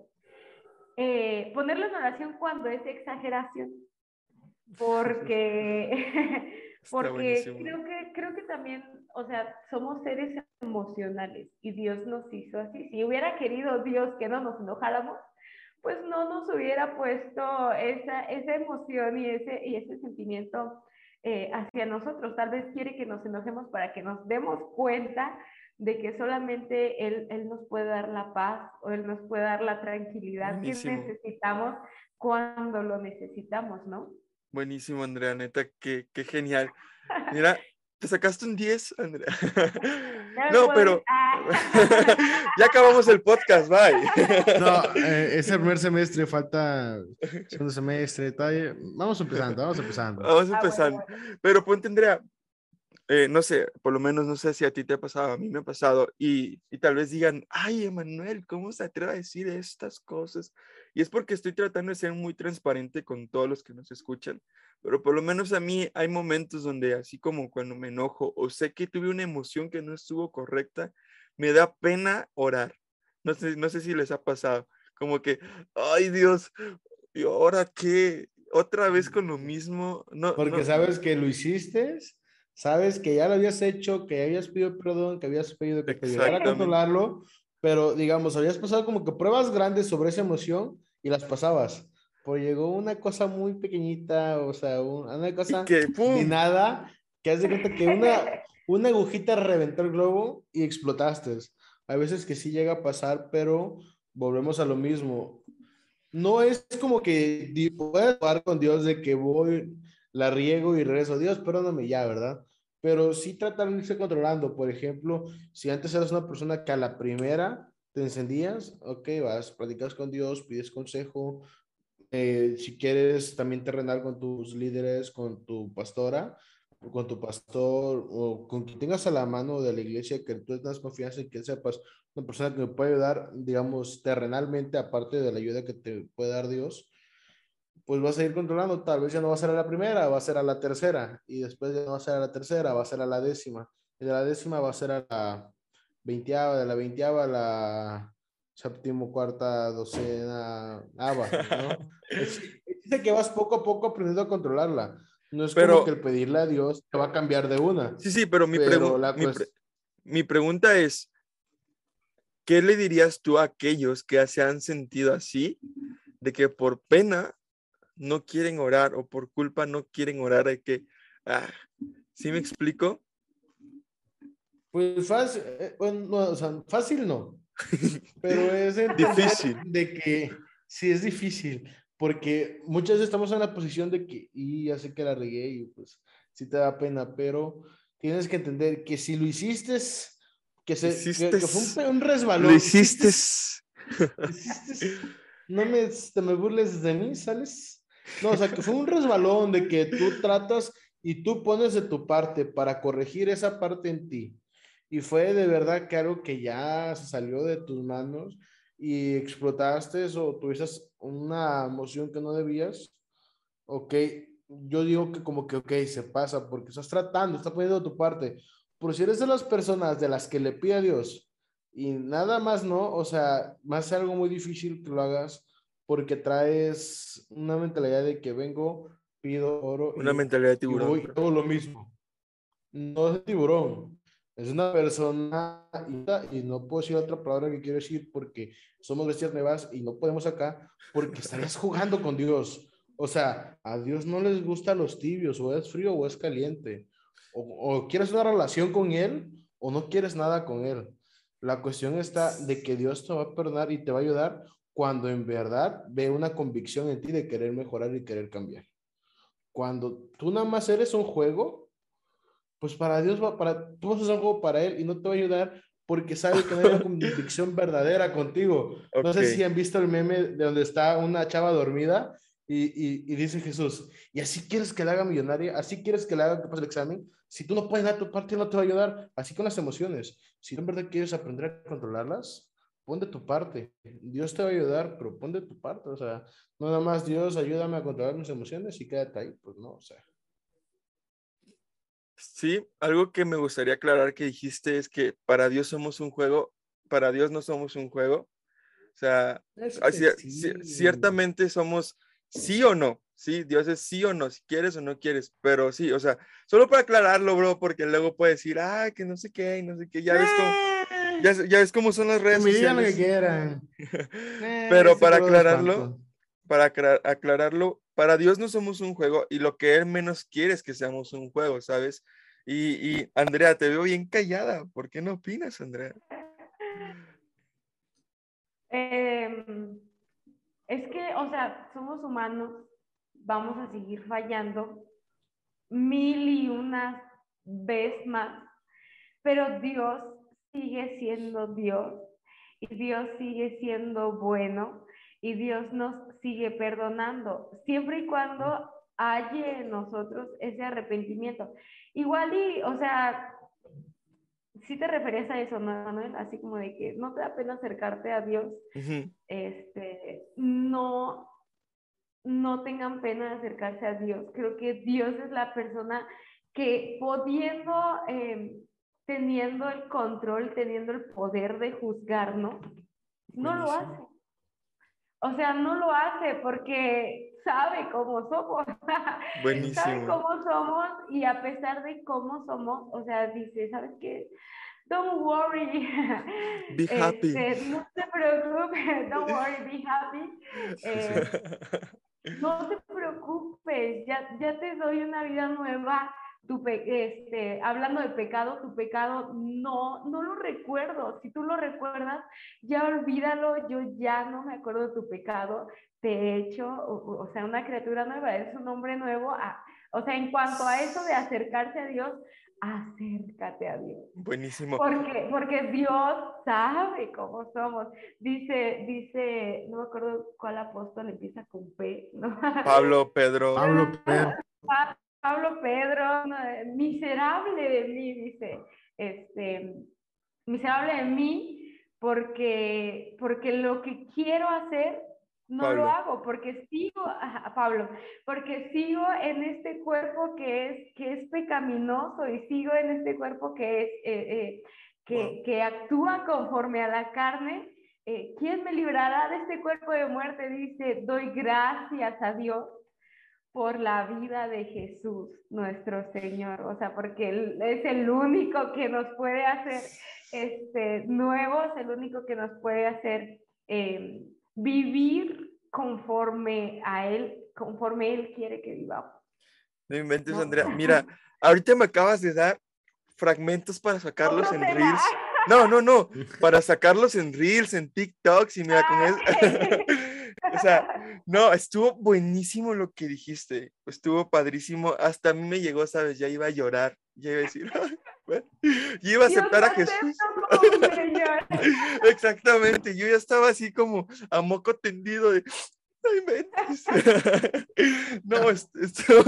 [SPEAKER 3] Eh, ponerlo en oración cuando es exageración. Porque, porque creo que, creo que también, o sea, somos seres emocionales y Dios nos hizo así. Si hubiera querido Dios que no nos enojáramos, pues no nos hubiera puesto esa, esa emoción y ese, y ese sentimiento eh, hacia nosotros. Tal vez quiere que nos enojemos para que nos demos cuenta de que solamente él, él nos puede dar la paz o Él nos puede dar la tranquilidad que necesitamos cuando lo necesitamos, ¿no?
[SPEAKER 1] Buenísimo, Andrea, neta, qué, qué genial. Mira, te sacaste un 10, Andrea. No, pero ah. ya acabamos el podcast, bye.
[SPEAKER 2] No, eh, es el primer semestre, falta segundo semestre, vamos empezando, vamos empezando.
[SPEAKER 1] Vamos ah, empezando. Pero ponte, Andrea, eh, no sé, por lo menos no sé si a ti te ha pasado, a mí me ha pasado, y, y tal vez digan, ay, Emanuel, ¿cómo se atreve a decir estas cosas? Y es porque estoy tratando de ser muy transparente con todos los que nos escuchan, pero por lo menos a mí hay momentos donde, así como cuando me enojo o sé que tuve una emoción que no estuvo correcta, me da pena orar. No sé, no sé si les ha pasado, como que, ay Dios, ¿y ahora qué? Otra vez con lo mismo. No,
[SPEAKER 2] porque sabes que lo hiciste sabes que ya lo habías hecho, que habías pedido perdón, que habías pedido que te ayudara a controlarlo, pero digamos, habías pasado como que pruebas grandes sobre esa emoción y las pasabas. Pues llegó una cosa muy pequeñita, o sea, una cosa que, ni nada, que has de cuenta que una, una agujita reventó el globo y explotaste. A veces que sí llega a pasar, pero volvemos a lo mismo. No es como que puedes hablar con Dios de que voy, la riego y regreso, Dios, perdóname ya, ¿verdad? Pero sí tratar de irse controlando. Por ejemplo, si antes eras una persona que a la primera te encendías, ok, vas, platicas con Dios, pides consejo. Eh, si quieres también terrenal con tus líderes, con tu pastora, con tu pastor o con quien tengas a la mano de la iglesia que tú tengas confianza y que sepas una persona que me puede ayudar, digamos, terrenalmente, aparte de la ayuda que te puede dar Dios, pues vas a ir controlando, tal vez ya no va a ser a la primera, va a ser a la tercera, y después ya no va a ser a la tercera, va a ser a la décima, y de la décima va a ser a la veinteava, de la veinteava a la séptimo, cuarta, docena, ava, ¿no? Dice que vas poco a poco aprendiendo a controlarla. No es como que el pedirle a Dios te va a cambiar de una.
[SPEAKER 1] Sí, sí, pero mi, mi pregunta es, ¿qué le dirías tú a aquellos que se han sentido así, de que por pena no quieren orar o por culpa no quieren orar, hay que, ah, ¿sí me explico?
[SPEAKER 2] Pues fácil, eh, no, fácil no, pero es
[SPEAKER 1] difícil.
[SPEAKER 2] De que sí es difícil, porque muchas veces estamos en la posición de que, y ya sé que la regué y pues sí te da pena, pero tienes que entender que si lo hiciste, que, se, que, fue un, resbalón.
[SPEAKER 1] Lo hiciste.
[SPEAKER 2] no me, te me burles de mí, ¿sales? No, o sea, que fue un resbalón de que tú tratas y tú pones de tu parte para corregir esa parte en ti. Y fue de verdad que algo que ya se salió de tus manos y explotaste o tuviste una emoción que no debías. Ok, yo digo que como que, ok, se pasa porque estás tratando, estás poniendo tu parte. Pero si eres de las personas de las que le pide a Dios y nada más no, o sea, más algo muy difícil que lo hagas porque traes una mentalidad de que vengo, pido oro.
[SPEAKER 1] Una mentalidad de tiburón.
[SPEAKER 2] Y todo lo mismo. No es tiburón, es una persona y no puedo decir otra palabra que quiero decir porque somos bestias nuevas y no podemos acá porque estarías jugando con Dios. O sea, a Dios no les gusta los tibios, o es frío o es caliente. O, o quieres una relación con Él o no quieres nada con Él. La cuestión está de que Dios te va a perdonar y te va a ayudar cuando en verdad ve una convicción en ti de querer mejorar y querer cambiar. Cuando tú nada más eres un juego, pues para Dios va para tú vas a ser un juego para él y no te va a ayudar porque sabe que no hay una convicción verdadera contigo. No sé si han visto el meme de donde está una chava dormida y, y, dice Jesús, ¿y así quieres que la haga millonaria? ¿Así quieres que le haga que pase el examen? si tú no puedes dar tu parte, no te va a ayudar. Así con las emociones. Si tú en verdad quieres aprender a controlarlas, pon de tu parte. Dios te va a ayudar, pero pon de tu parte. O sea, no nada más Dios, ayúdame a controlar mis emociones y quédate ahí. Pues no, o sea.
[SPEAKER 1] Sí, algo que me gustaría aclarar que dijiste es que para Dios somos un juego, para Dios no somos un juego. O sea, ciertamente somos sí o no. Sí, Dios es sí o no, si quieres o no quieres, pero sí, o sea, solo para aclararlo, bro, porque luego puede decir, ah, que no sé qué, no sé qué, ya ves cómo, ya, ya ves cómo son las redes
[SPEAKER 2] me digan lo que quieran.
[SPEAKER 1] pero para aclararlo, para aclararlo, para Dios no somos un juego y lo que Él menos quiere es que seamos un juego, ¿sabes? Y, Andrea, te veo bien callada, ¿por qué no opinas, Andrea?
[SPEAKER 3] Em, es que, o sea, somos humanos, vamos a seguir fallando mil y una vez más, pero Dios sigue siendo Dios y Dios sigue siendo bueno y Dios nos sigue perdonando, siempre y cuando haya en nosotros ese arrepentimiento. Igual y, o sea, si te refieres a eso, ¿no, Manuel? Así como de que no te da pena acercarte a Dios, este, no, no tengan pena de acercarse a Dios. Creo que Dios es la persona que pudiendo, em, teniendo el control, teniendo el poder de juzgarnos, no lo hace. O sea, no lo hace porque sabe cómo somos. Buenísimo. sabe cómo somos y a pesar de cómo somos, o sea, dice, ¿sabes qué? Don't worry.
[SPEAKER 1] Be happy.
[SPEAKER 3] Este, no te preocupes. Don't worry, be happy. Eh, no te preocupes, ya, ya te doy una vida nueva tu este, hablando de pecado, tu pecado no, no lo recuerdo. Si tú lo recuerdas, ya olvídalo, yo ya no me acuerdo de tu pecado. Te he hecho, o, sea, una criatura nueva, es un hombre nuevo. o sea, en cuanto a eso de acercarse a Dios, acércate a Dios.
[SPEAKER 1] Buenísimo.
[SPEAKER 3] Porque, porque Dios sabe cómo somos. Dice, dice, no me acuerdo cuál apóstol empieza con P.
[SPEAKER 1] Pablo, Pedro.
[SPEAKER 2] Pablo, Pedro.
[SPEAKER 3] Pablo Pedro, miserable de mí, dice, este, miserable de mí, porque, porque lo que quiero hacer no lo hago, porque sigo, a Pablo, porque sigo en este cuerpo que es, que es pecaminoso y sigo en este cuerpo que es, eh, eh, que, que, actúa conforme a la carne. Eh, ¿Quién me librará de este cuerpo de muerte? Dice, doy gracias a Dios por la vida de Jesús, nuestro Señor, o sea, porque Él es el único que nos puede hacer este, nuevos, el único que nos puede hacer em, vivir conforme a Él, conforme Él quiere que vivamos.
[SPEAKER 1] No inventes, Andrea. Mira, ahorita me acabas de dar fragmentos para sacarlos en Reels. No, no, no, para sacarlos en Reels, en TikToks y mira, con eso. O sea, no, estuvo buenísimo lo que dijiste, estuvo padrísimo, hasta a mí me llegó, sabes, ya iba a llorar, ya iba a decir, yo iba a aceptar a Jesús. Exactamente, yo ya estaba así como a moco tendido de, no, estuvo,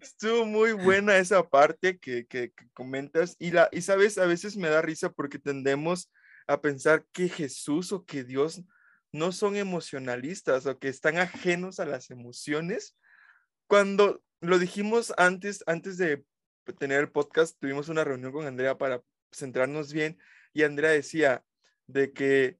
[SPEAKER 1] estuvo, muy buena esa parte que, que, que, comentas y, la, y sabes, a veces me da risa porque tendemos a pensar que Jesús o que Dios no son emocionalistas o que están ajenos a las emociones. Cuando lo dijimos antes, antes de tener el podcast, tuvimos una reunión con Andrea para centrarnos bien y Andrea decía de que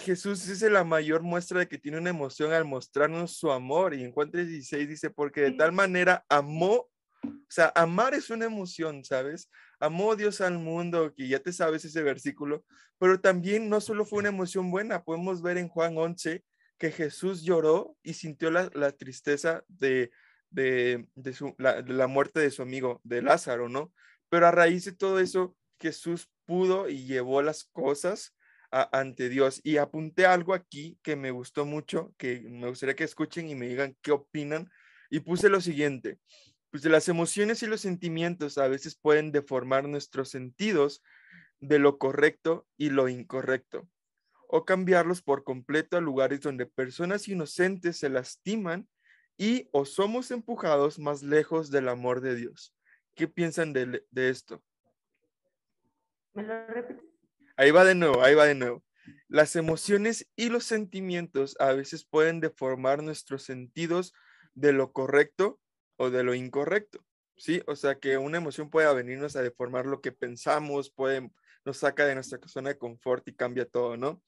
[SPEAKER 1] Jesús es la mayor muestra de que tiene una emoción al mostrarnos su amor y en Juan 3:16 dice, porque de tal manera amó o sea, amar es una emoción, ¿sabes? Amó Dios al mundo, que ya te sabes ese versículo, pero también no solo fue una emoción buena, podemos ver en Juan 11 que Jesús lloró y sintió la, tristeza de, de, la, muerte de su amigo, de Lázaro, ¿no? Pero a raíz de todo eso, Jesús pudo y llevó las cosas ante Dios. Y apunté algo aquí que me gustó mucho, que me gustaría que escuchen y me digan qué opinan. Y puse lo siguiente, pues las emociones y los sentimientos a veces pueden deformar nuestros sentidos de lo correcto y lo incorrecto, o cambiarlos por completo a lugares donde personas inocentes se lastiman y o somos empujados más lejos del amor de Dios. ¿Qué piensan de, de esto?
[SPEAKER 3] ¿Me lo?
[SPEAKER 1] Ahí va de nuevo, ahí va de nuevo. Las emociones y los sentimientos a veces pueden deformar nuestros sentidos de lo correcto o de lo incorrecto, ¿sí? O sea que una emoción puede venirnos a deformar lo que pensamos, puede, nos saca de nuestra zona de confort y cambia todo, ¿no?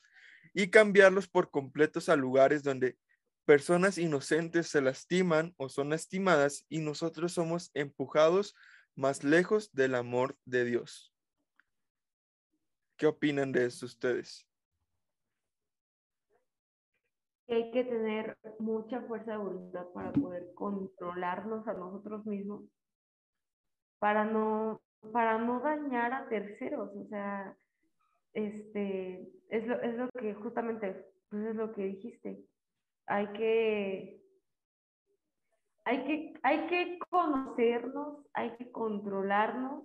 [SPEAKER 1] Y cambiarlos por completos a lugares donde personas inocentes se lastiman o son lastimadas y nosotros somos empujados más lejos del amor de Dios. ¿Qué opinan de eso ustedes?
[SPEAKER 3] Hay que tener mucha fuerza de voluntad para poder controlarnos a nosotros mismos, para no, para no dañar a terceros, o sea, este, es lo, es lo que justamente, pues es lo que dijiste, hay que, hay que, hay que conocernos, hay que controlarnos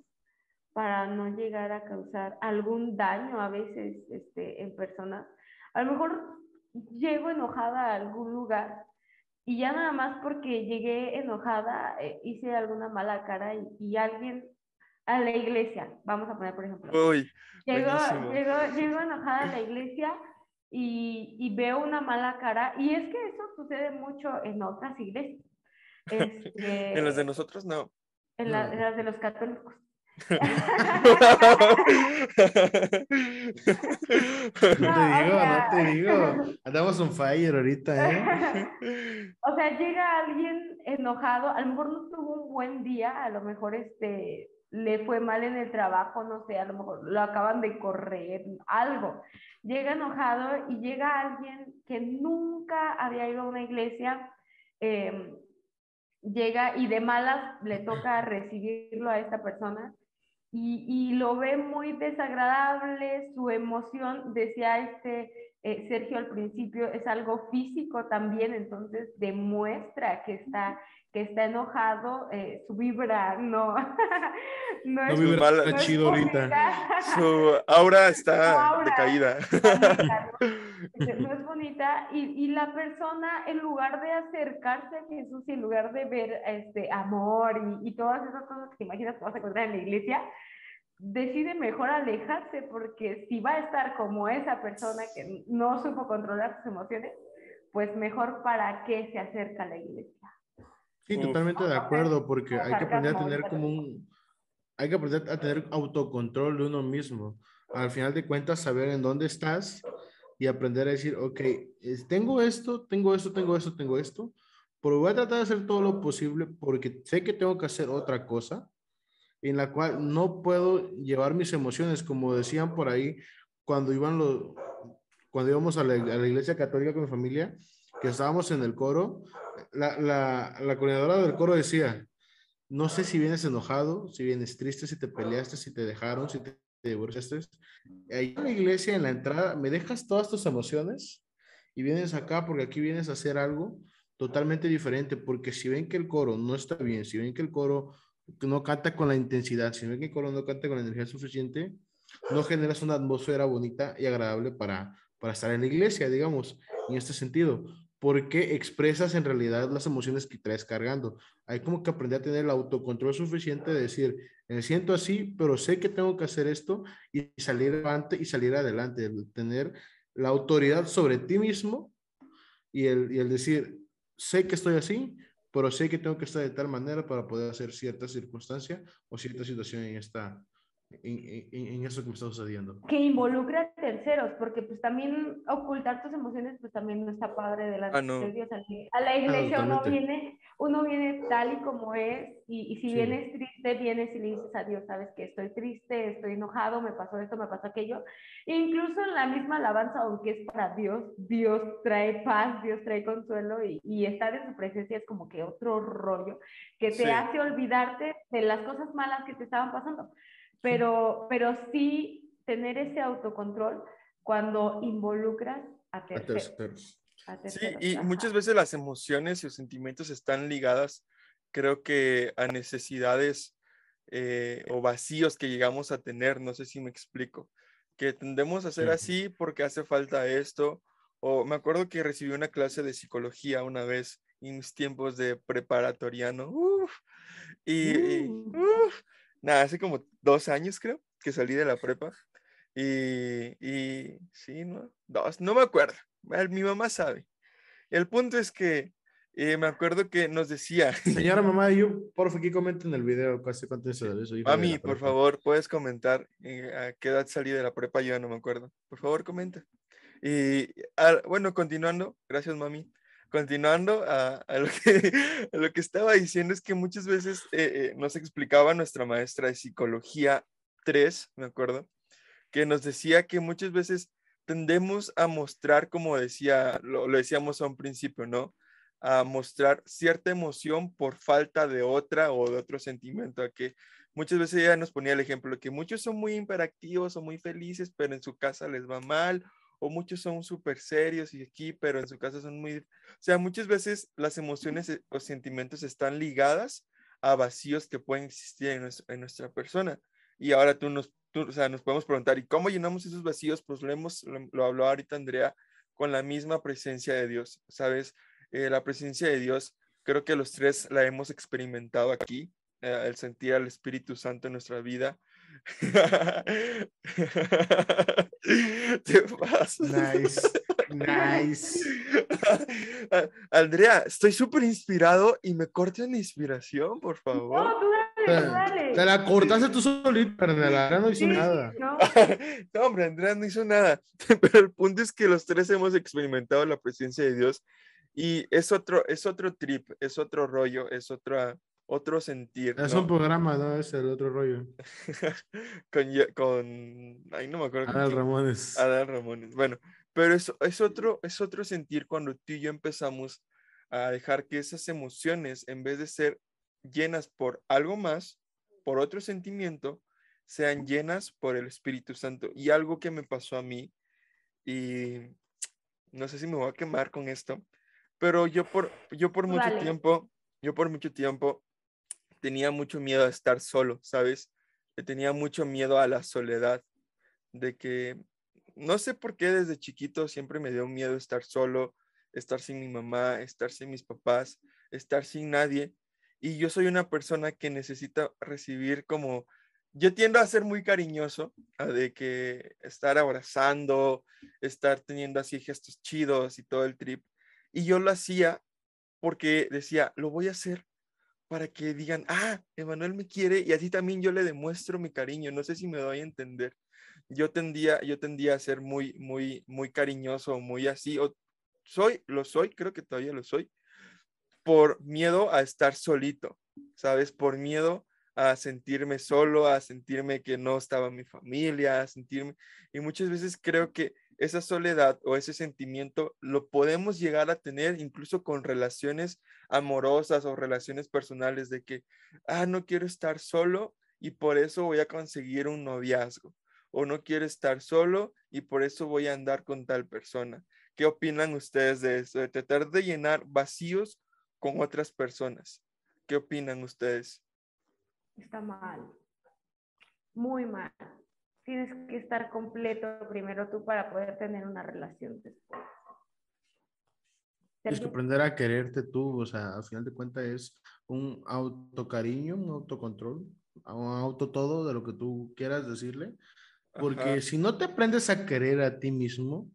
[SPEAKER 3] para no llegar a causar algún daño a veces este, en personas. A lo mejor llego enojada a algún lugar y ya nada más porque llegué enojada, eh, hice alguna mala cara y, alguien a la iglesia, vamos a poner por ejemplo.
[SPEAKER 1] Uy,
[SPEAKER 3] llego, llego, enojada a la iglesia y, y, veo una mala cara y es que eso sucede mucho en otras iglesias.
[SPEAKER 1] en las de nosotros no.
[SPEAKER 3] En, en las de los católicos.
[SPEAKER 2] no te digo, no te digo. Andamos un fire ahorita, ¿eh?
[SPEAKER 3] O sea, llega alguien enojado, a lo mejor no tuvo un buen día, a lo mejor este le fue mal en el trabajo, no sé, a lo mejor lo acaban de correr, algo. Llega enojado y llega alguien que nunca había ido a una iglesia, em, llega y de malas le toca recibirlo a esta persona y, lo ve muy desagradable, su emoción, decía este eh, Sergio al principio, es algo físico también, entonces demuestra que está, que está enojado, eh, su vibra no,
[SPEAKER 2] no, es, vibra chido ahorita.
[SPEAKER 1] Su aura está decaída.
[SPEAKER 3] no es bonita y, y, la persona en lugar de acercarse a Jesús y en lugar de ver este amor y, y todas esas cosas que te imaginas que vas a encontrar en la iglesia, decide mejor alejarse porque si va a estar como esa persona que no supo controlar sus emociones, pues mejor para qué se acerca a la iglesia.
[SPEAKER 2] Sí, totalmente de acuerdo, porque hay que aprender a tener como un, hay que aprender a tener autocontrol de uno mismo. Al final de cuentas, saber en dónde estás y aprender a decir, ok, tengo esto, tengo esto, tengo esto, tengo esto, pero voy a tratar de hacer todo lo posible porque sé que tengo que hacer otra cosa en la cual no puedo llevar mis emociones, como decían por ahí cuando iban los, cuando íbamos a la, a la iglesia católica con mi familia, que estábamos en el coro, la, la, coordinadora del coro decía, no sé si vienes enojado, si vienes triste, si te peleaste, si te dejaron, si te, divorciaste. Ahí en la iglesia, en la entrada, me dejas todas tus emociones y vienes acá porque aquí vienes a hacer algo totalmente diferente, porque si ven que el coro no está bien, si ven que el coro no canta con la intensidad, si ven que el coro no canta con la energía suficiente, no generas una atmósfera bonita y agradable para, para estar en la iglesia, digamos, en este sentido, porque expresas en realidad las emociones que traes cargando. Hay como que aprender a tener el autocontrol suficiente de decir, me siento así, pero sé que tengo que hacer esto y salir adelante y salir adelante, tener la autoridad sobre ti mismo y el, y el decir, sé que estoy así, pero sé que tengo que estar de tal manera para poder hacer cierta circunstancia o cierta situación en esta, en, en, eso que me está sucediendo.
[SPEAKER 3] Que involucra a terceros, porque pues también ocultar tus emociones pues también no está padre delante ah, de Dios. A la iglesia uno, viene, uno viene tal y como es y, y si vienes triste, vienes y le dices a Dios, sabes que estoy triste, estoy enojado, me pasó esto, me pasó aquello. E incluso en la misma alabanza, aunque es para Dios, Dios trae paz, Dios trae consuelo y, y estar en su presencia es como que otro rollo que te hace olvidarte de las cosas malas que te estaban pasando pero, pero sí tener ese autocontrol cuando involucras a terceros.
[SPEAKER 1] sí, y muchas veces las emociones y los sentimientos están ligadas, creo que a necesidades eh, o vacíos que llegamos a tener, no sé si me explico, que tendemos a ser así porque hace falta esto, o me acuerdo que recibí una clase de psicología una vez en mis tiempos de preparatoriano, Y, y,
[SPEAKER 2] Uh.
[SPEAKER 1] uf, nada, hace como dos años creo que salí de la prepa. Y, y sí, ¿no? Dos, no me acuerdo. Mi mamá sabe. El punto es que eh, me acuerdo que nos decía,
[SPEAKER 2] Señora mamá, yo, por favor, aquí comenten el video, casi cuánto es de su hijo de
[SPEAKER 1] mami, por favor, puedes comentar eh, a qué edad salí de la prepa, yo no me acuerdo. Por favor, comenta. Y bueno, continuando, gracias mami. Continuando a, lo que, estaba diciendo es que muchas veces eh, eh, nos explicaba nuestra maestra de psicología 3, me acuerdo, que nos decía que muchas veces tendemos a mostrar, como decía, lo, decíamos a un principio, ¿no? A mostrar cierta emoción por falta de otra o de otro sentimiento, a que muchas veces ella nos ponía el ejemplo que muchos son muy hiperactivos o muy felices, pero en su casa les va mal, o muchos son súper serios y aquí, pero en su casa son muy... O sea, muchas veces las emociones eh, o sentimientos están ligadas a vacíos que pueden existir en, nues- en nuestra persona. Y ahora tú nos, o sea, nos podemos preguntar, ¿y cómo llenamos esos vacíos? Pues lo, hemos, lo, lo habló ahorita Andrea, con la misma presencia de Dios, ¿sabes? Eh, la presencia de Dios, creo que los tres la hemos experimentado aquí, eh, el sentir al Espíritu Santo en nuestra vida. Te pasas.
[SPEAKER 2] Nice, nice.
[SPEAKER 1] Andrea, estoy súper inspirado y me cortan la inspiración, por favor.
[SPEAKER 3] No, tú dale, dale.
[SPEAKER 2] Te la cortaste tú solito, carnal, no hizo
[SPEAKER 3] Sí,
[SPEAKER 2] nada.
[SPEAKER 3] no,
[SPEAKER 1] No, hombre, Andrea no hizo nada. Pero el punto es que los tres hemos experimentado la presencia de Dios y es otro, es otro trip, es otro rollo, es otra, otro sentir.
[SPEAKER 2] Es
[SPEAKER 1] ¿no?
[SPEAKER 2] un programa, ¿no? Es el otro rollo.
[SPEAKER 1] con, con, ay, no me acuerdo.
[SPEAKER 2] Adal. Ramones.
[SPEAKER 1] Adal Ramones. Bueno, pero es, es, otro, es otro sentir cuando tú y yo empezamos a dejar que esas emociones, en vez de ser llenas por algo más, por otro sentimiento, sean llenas por el Espíritu Santo. Y algo que me pasó a mí, y no sé si me voy a quemar con esto, pero yo por, yo por mucho tiempo, yo por mucho tiempo tenía mucho miedo a estar solo, ¿sabes? Le tenía mucho miedo a la soledad, de que no sé por qué desde chiquito siempre me dio miedo estar solo, estar sin mi mamá, estar sin mis papás, estar sin nadie. Y yo soy una persona que necesita recibir como, yo tiendo a ser muy cariñoso, a de que estar abrazando, estar teniendo así gestos chidos y todo el trip. Y yo lo hacía porque decía, lo voy a hacer para que digan, ah, Emanuel me quiere y así también yo le demuestro mi cariño. No sé si me doy a entender. Yo tendía, yo tendía a ser muy, muy, muy cariñoso, muy así. O soy, lo soy, creo que todavía lo soy, por miedo a estar solito, ¿sabes? Por miedo a sentirme solo, a sentirme que no estaba mi familia, a sentirme... Y muchas veces creo que esa soledad o ese sentimiento lo podemos llegar a tener incluso con relaciones amorosas o relaciones personales de que, ah, no quiero estar solo y por eso voy a conseguir un noviazgo. O no quiero estar solo y por eso voy a andar con tal persona. ¿Qué opinan ustedes de eso? De tratar de llenar vacíos con otras personas. ¿Qué opinan ustedes?
[SPEAKER 3] está mal. Muy mal. Tienes que estar completo primero tú para poder tener una relación después.
[SPEAKER 2] Tienes que aprender a quererte tú, o sea, al final de cuentas es un autocariño, un autocontrol, un auto todo de lo que tú quieras decirle, porque
[SPEAKER 1] Ajá.
[SPEAKER 2] si no te aprendes a querer a ti mismo,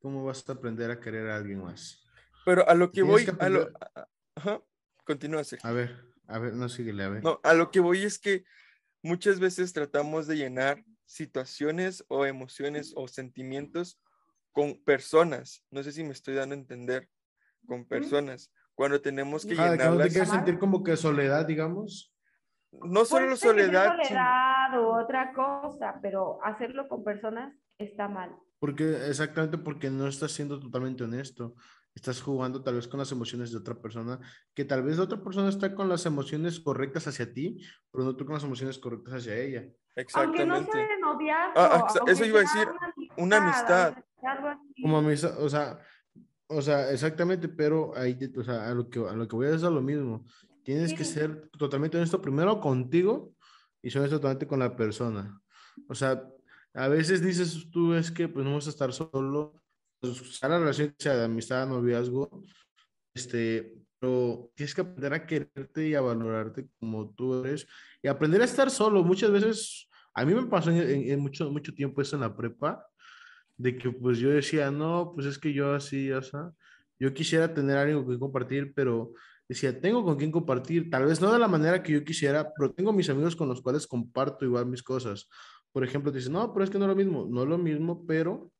[SPEAKER 2] ¿cómo vas a aprender a querer a alguien más?
[SPEAKER 1] Pero a lo que voy,
[SPEAKER 2] que
[SPEAKER 1] a lo,
[SPEAKER 2] aprender-
[SPEAKER 1] a- a- ajá, continúa, Sergio.
[SPEAKER 2] A ver, a ver, no síguele, a ver.
[SPEAKER 1] No, a lo que voy es que muchas veces tratamos de llenar situaciones o emociones o sentimientos con personas. No sé si me estoy dando a entender, con personas. Cuando tenemos que
[SPEAKER 2] Ah,
[SPEAKER 1] llenarlas,
[SPEAKER 2] sentir como que soledad, digamos.
[SPEAKER 1] no solo soledad, sino-
[SPEAKER 3] soledad o otra cosa, pero hacerlo con personas está mal.
[SPEAKER 2] Porque, exactamente porque no estás siendo totalmente honesto. Estás jugando tal vez con las emociones de otra persona, que tal vez la otra persona está con las emociones correctas hacia ti, pero no tú con las emociones correctas hacia ella.
[SPEAKER 3] Aunque no
[SPEAKER 1] exactamente.
[SPEAKER 3] sea de noviazgo.
[SPEAKER 1] Ah,
[SPEAKER 3] aunque
[SPEAKER 1] eso iba a decir, una amistad.
[SPEAKER 2] Como amistad, o sea, o sea, exactamente, pero ahí, o sea, a lo que, a lo que voy a decir es lo mismo. Tienes que ser totalmente honesto primero contigo y ser honesto totalmente con la persona. O sea, a veces dices tú es que pues no vas a estar solo, pues, sea la relación sea de amistad, noviazgo, este, pero tienes que aprender a quererte y a valorarte como tú eres y aprender a estar solo. Muchas veces, a mí me pasó en, mucho, mucho tiempo eso en la prepa, de que pues yo decía, no, pues es que yo así, o sea, yo quisiera tener algo quien compartir, pero decía, tengo con quién compartir, tal vez no de la manera que yo quisiera, pero tengo mis amigos con los cuales comparto igual mis cosas. Por ejemplo, dices, no, pero es que no es lo mismo, no es lo mismo, pero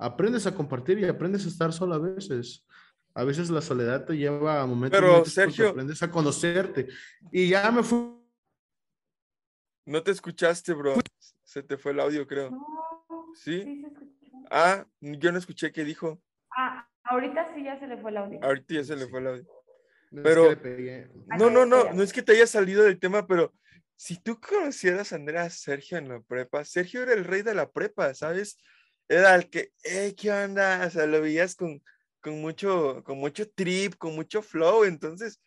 [SPEAKER 2] aprendes a compartir y aprendes a estar solo a veces. A veces la soledad te lleva a momentos
[SPEAKER 1] Pero Sergio,
[SPEAKER 2] aprendes a conocerte. Y ya me fui.
[SPEAKER 1] No te escuchaste, bro. Se te fue el audio, creo. ¿Sí?
[SPEAKER 3] sí se.
[SPEAKER 1] Ah, yo no escuché qué dijo.
[SPEAKER 3] Ah, ahorita sí ya se le fue el audio.
[SPEAKER 1] Ahorita ya se le fue el audio.
[SPEAKER 2] No,
[SPEAKER 1] Pero-
[SPEAKER 2] es que.
[SPEAKER 1] No, no, no, no es que te haya salido del tema, pero si tú conocieras a Andrea Sergio en la prepa, Sergio era el rey de la prepa, ¿sabes? Era el que, eh, ¿qué onda? O sea, lo veías con, con mucho, con mucho trip, con mucho flow, entonces,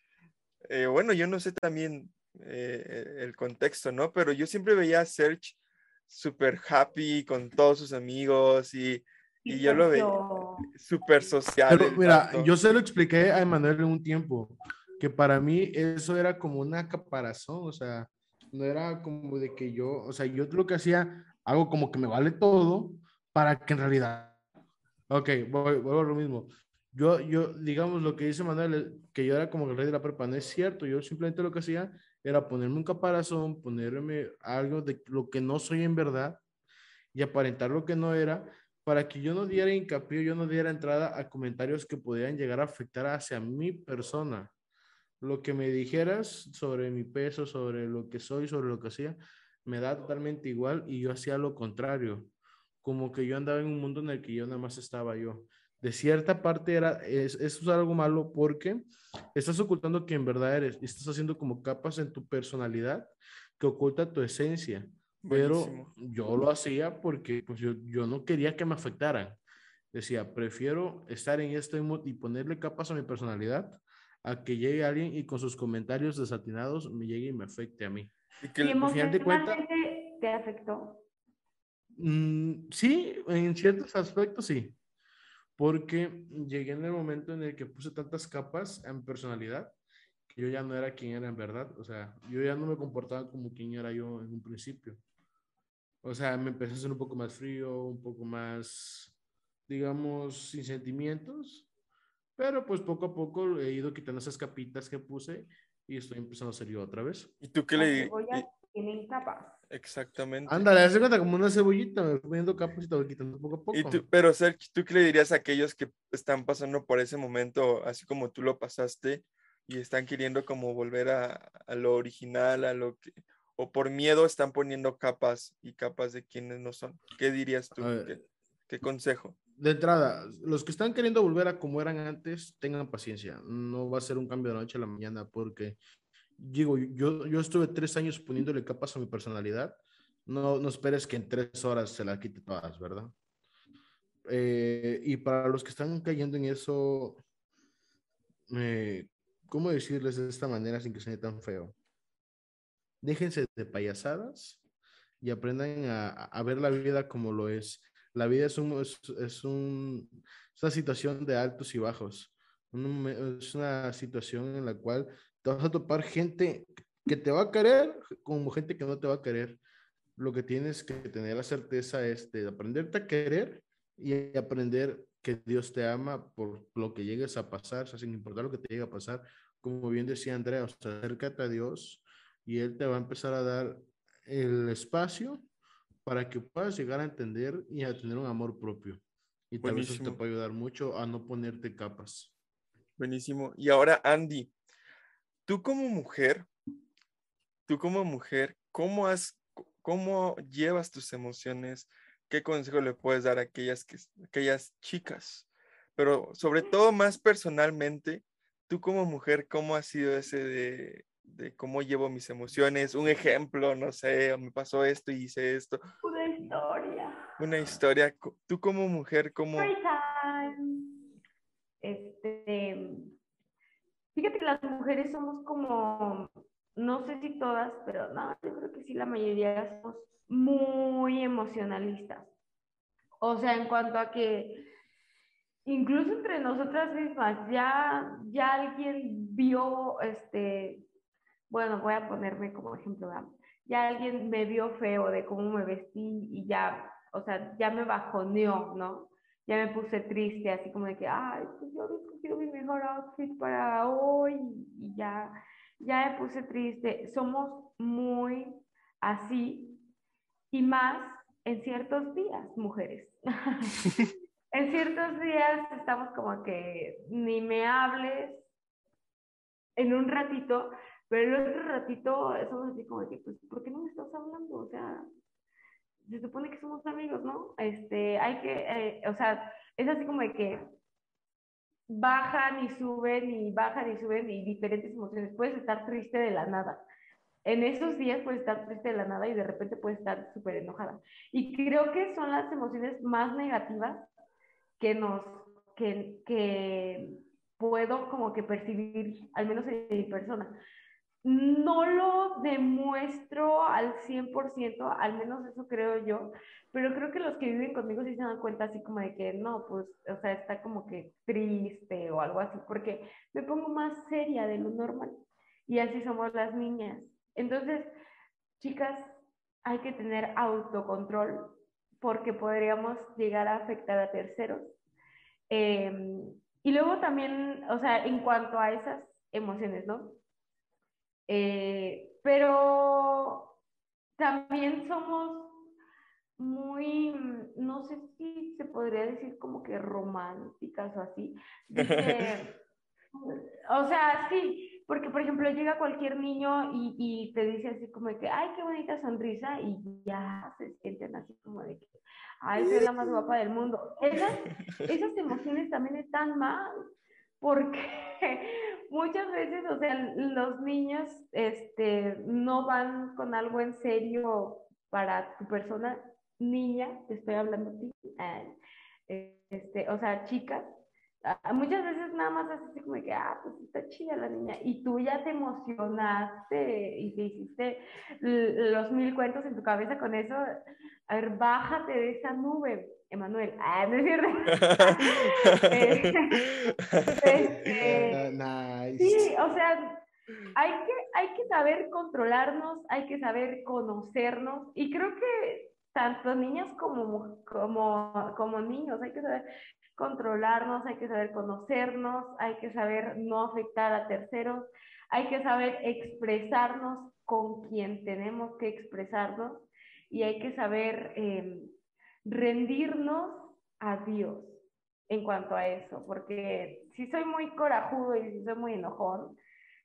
[SPEAKER 1] eh, bueno, yo no sé también eh, el contexto, ¿no? Pero yo siempre veía a Serge súper happy con todos sus amigos y, y yo lo veía súper social.
[SPEAKER 2] Pero mira,
[SPEAKER 1] vato.
[SPEAKER 2] yo se lo expliqué a Emanuel en un tiempo, que para mí eso era como una caparazón, o sea, no era como de que yo, o sea, yo lo que hacía, hago como que me vale todo para que en realidad, ok, voy, vuelvo a lo mismo. Yo, yo, digamos, lo que dice Manuel, es que yo era como el rey de la prepa, no es cierto, yo simplemente lo que hacía era ponerme un caparazón, ponerme algo de lo que no soy en verdad y aparentar lo que no era para que yo no diera hincapié, yo no diera entrada a comentarios que pudieran llegar a afectar hacia mi persona. Lo que me dijeras sobre mi peso, sobre lo que soy, sobre lo que hacía, me da totalmente igual y yo hacía lo contrario. Como que yo andaba en un mundo en el que yo nada más estaba yo. De cierta parte era, es, eso es algo malo porque estás ocultando que en verdad eres y estás haciendo como capas en tu personalidad que oculta tu esencia pero
[SPEAKER 1] Buenísimo.
[SPEAKER 2] yo lo hacía porque pues yo, yo no quería que me afectaran. Decía, prefiero estar en este mood y ponerle capas a mi personalidad a que llegue alguien y con sus comentarios desatinados me llegue y me afecte a mí.
[SPEAKER 1] Y que
[SPEAKER 3] ¿Y
[SPEAKER 1] el-
[SPEAKER 2] al final de cuenta-
[SPEAKER 3] te afectó?
[SPEAKER 2] Mm, sí, en ciertos aspectos sí, porque llegué en el momento en el que puse tantas capas en personalidad que yo ya no era quien era en verdad, o sea, yo ya no me comportaba como quien era yo en un principio. O sea, me empecé a ser un poco más frío, un poco más, digamos, sin sentimientos, pero pues poco a poco he ido quitando esas capitas que puse y estoy empezando a ser yo otra vez.
[SPEAKER 1] ¿Y tú qué le
[SPEAKER 3] tienen capas.
[SPEAKER 1] Exactamente.
[SPEAKER 2] Ándale, hace cuenta como una cebollita, poniendo capas y te voy quitando poco a poco.
[SPEAKER 1] Y tú, pero Sergio, ¿tú qué le dirías a aquellos que están pasando por ese momento, así como tú lo pasaste, y están queriendo como volver a, a lo original, a lo que, o por miedo están poniendo capas y capas de quienes no son? ¿Qué dirías tú? ¿Qué, qué consejo?
[SPEAKER 2] de entrada, los que están queriendo volver a como eran antes, tengan paciencia. No va a ser un cambio de noche a la mañana porque, digo, yo, yo estuve tres años poniéndole capas a mi personalidad. No, no esperes que en tres horas se la quite todas, ¿verdad? Eh, y para los que están cayendo en eso, eh, ¿cómo decirles de esta manera sin que suene tan feo? Déjense de payasadas y aprendan a, a ver la vida como lo es. La vida es, un, es, es un, es una situación de altos y bajos. Un es una situación en la cual te vas a topar gente que te va a querer como gente que no te va a querer. Lo que tienes que tener la certeza es de aprenderte a querer y aprender que Dios te ama por lo que llegues a pasar, o sea, sin importar lo que te llegue a pasar. Como bien decía Andrea, o sea, acércate a Dios y Él te va a empezar a dar el espacio para que puedas llegar a entender y a tener un amor propio. Y tal vez eso te puede ayudar mucho a no ponerte capas.
[SPEAKER 1] Buenísimo. Y ahora, Andy, tú como mujer, tú como mujer, ¿cómo has, cómo llevas tus emociones? ¿Qué consejo le puedes dar a aquellas, que, aquellas chicas? Pero sobre todo más personalmente, tú como mujer, ¿cómo ha sido ese de, de cómo llevo mis emociones? Un ejemplo, no sé, me pasó esto y hice esto.
[SPEAKER 3] Una historia.
[SPEAKER 1] Una historia. Tú como mujer, ¿cómo?
[SPEAKER 3] Story time. Este, fíjate que las mujeres somos como, no sé si todas, pero no, yo creo que sí, la mayoría somos muy emocionalistas. O sea, en cuanto a que incluso entre nosotras mismas, ya, ya alguien vio, este, bueno, voy a ponerme como ejemplo, ya alguien me vio feo de cómo me vestí y ya, o sea, ya me bajoneó, ¿no? Ya me puse triste, así como de que, ay, pues yo había escogido mi mejor outfit para hoy y ya, ya me puse triste. Somos muy así y más en ciertos días, mujeres. en ciertos días estamos como que ni me hables en un ratito, pero el otro ratito somos así como que, pues, ¿por qué no me estás hablando? O sea, se supone que somos amigos, ¿no? Este, hay que, eh, o sea, es así como de que bajan y suben y bajan y suben y diferentes emociones. Puedes estar triste de la nada. En esos días puedes estar triste de la nada y de repente puedes estar súper enojada. Y creo que son las emociones más negativas que nos, que, que puedo como que percibir, al menos en mi persona no lo demuestro al 100%, al menos eso creo yo, pero creo que los que viven conmigo sí se dan cuenta así como de que no, pues, o sea, está como que triste o algo así, porque me pongo más seria de lo normal y así somos las niñas. Entonces, chicas, hay que tener autocontrol porque podríamos llegar a afectar a terceros. Em, y luego también, o sea, en cuanto a esas emociones, ¿no? Eh, pero también somos muy, no sé si se podría decir como que románticas o así. o sea, sí, porque por ejemplo llega cualquier niño y, y, te dice así como de que, ay, qué bonita sonrisa y ya se sienten así como de que, ay, soy la más guapa del mundo. Esas, esas emociones también están mal porque muchas veces, o sea, los niños este, no van con algo en serio para tu persona, niña, te estoy hablando a ti, eh, este, o sea, chicas, muchas veces nada más así como que, ah, pues está chida la niña, y tú ya te emocionaste y te hiciste los mil cuentos en tu cabeza con eso, a ver, bájate de esa nube, Emanuel. Ah, no es cierto. Este, nice. Sí, o sea, hay que, hay que saber controlarnos, hay que saber conocernos y creo que tanto niñas como, como, como niños, hay que saber controlarnos, hay que saber conocernos, hay que saber no afectar a terceros, hay que saber expresarnos con quien tenemos que expresarnos y hay que saber eh, rendirnos a Dios en cuanto a eso, porque si soy muy corajudo y si soy muy enojón,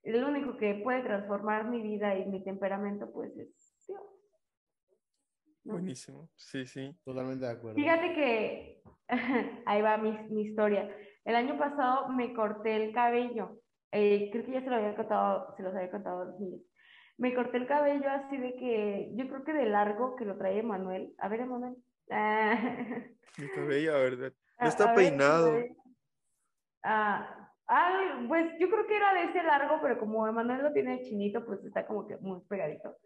[SPEAKER 3] el único que puede transformar mi vida y mi temperamento, pues es Dios.
[SPEAKER 1] Buenísimo, sí, sí.
[SPEAKER 2] Totalmente de acuerdo.
[SPEAKER 3] Fíjate que ahí va mi, mi, historia. El año pasado me corté el cabello. Eh, creo que ya se lo había contado, se los había contado a los niños. Me corté el cabello así de que, yo creo que de largo que lo trae Manuel. A ver, Manuel.
[SPEAKER 1] Mi cabello, ¿verdad? No está peinado.
[SPEAKER 3] Ah, ah, pues yo creo que era de ese largo, pero como Emanuel lo tiene chinito, pues está como que muy pegadito.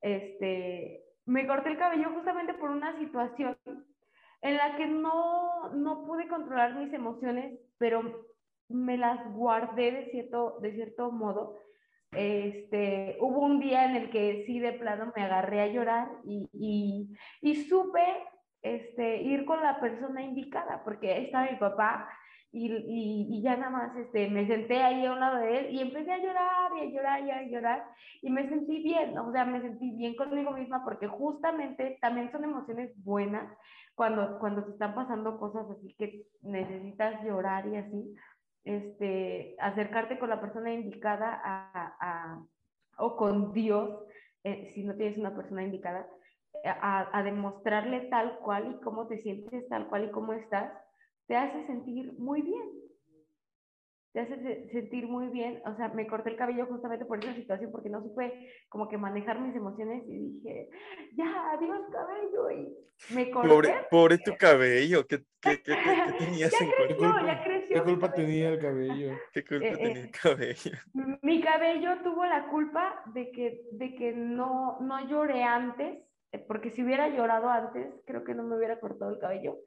[SPEAKER 3] Este, me corté el cabello justamente por una situación en la que no, no pude controlar mis emociones, pero me las guardé de cierto, de cierto modo. Este, hubo un día en el que sí de plano me agarré a llorar y, y, y supe este, ir con la persona indicada, porque ahí está mi papá y, y, ya nada más este, me senté ahí a un lado de él y empecé a llorar y a llorar y a llorar y me sentí bien, o sea, me sentí bien conmigo misma porque justamente también son emociones buenas cuando, cuando te están pasando cosas así que necesitas llorar y así, este, acercarte con la persona indicada a, a, o con Dios, eh, si no tienes una persona indicada, a, demostrarle tal cual y cómo te sientes, tal cual y cómo estás, te hace sentir muy bien. Te hace sentir muy bien. O sea, me corté el cabello justamente por esa situación, porque no supe como que manejar mis emociones y dije, ya, adiós cabello. Y me corté.
[SPEAKER 1] Pobre, pobre tu cabello, ¿qué, qué, qué, tenías
[SPEAKER 3] ya creció, ya creció.
[SPEAKER 2] ¿Qué culpa tenía el cabello?
[SPEAKER 1] ¿Qué culpa eh, tenía el eh, cabello?
[SPEAKER 3] Mi cabello tuvo la culpa de que, de que no, no lloré antes porque si hubiera llorado antes, creo que no me hubiera cortado el cabello.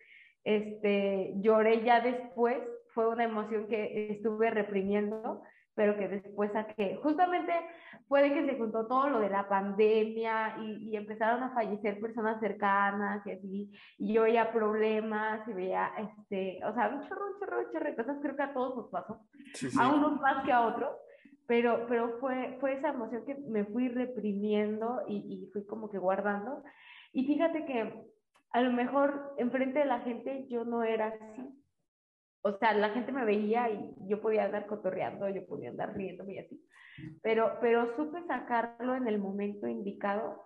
[SPEAKER 3] este, lloré ya después, fue una emoción que estuve reprimiendo, pero que después saqué. Justamente fue de que se juntó todo lo de la pandemia y, empezaron a fallecer personas cercanas y así, y yo veía problemas y veía, este, o sea, un chorro, un chorro, un chorro de cosas, creo que a todos nos pasó, a unos más que a otros, pero, pero fue, fue esa emoción que me fui reprimiendo y, y fui como que guardando. Y fíjate que a lo mejor enfrente de la gente yo no era así. O sea, la gente me veía y yo podía andar cotorreando, yo podía andar riéndome y así. Pero, pero supe sacarlo en el momento indicado,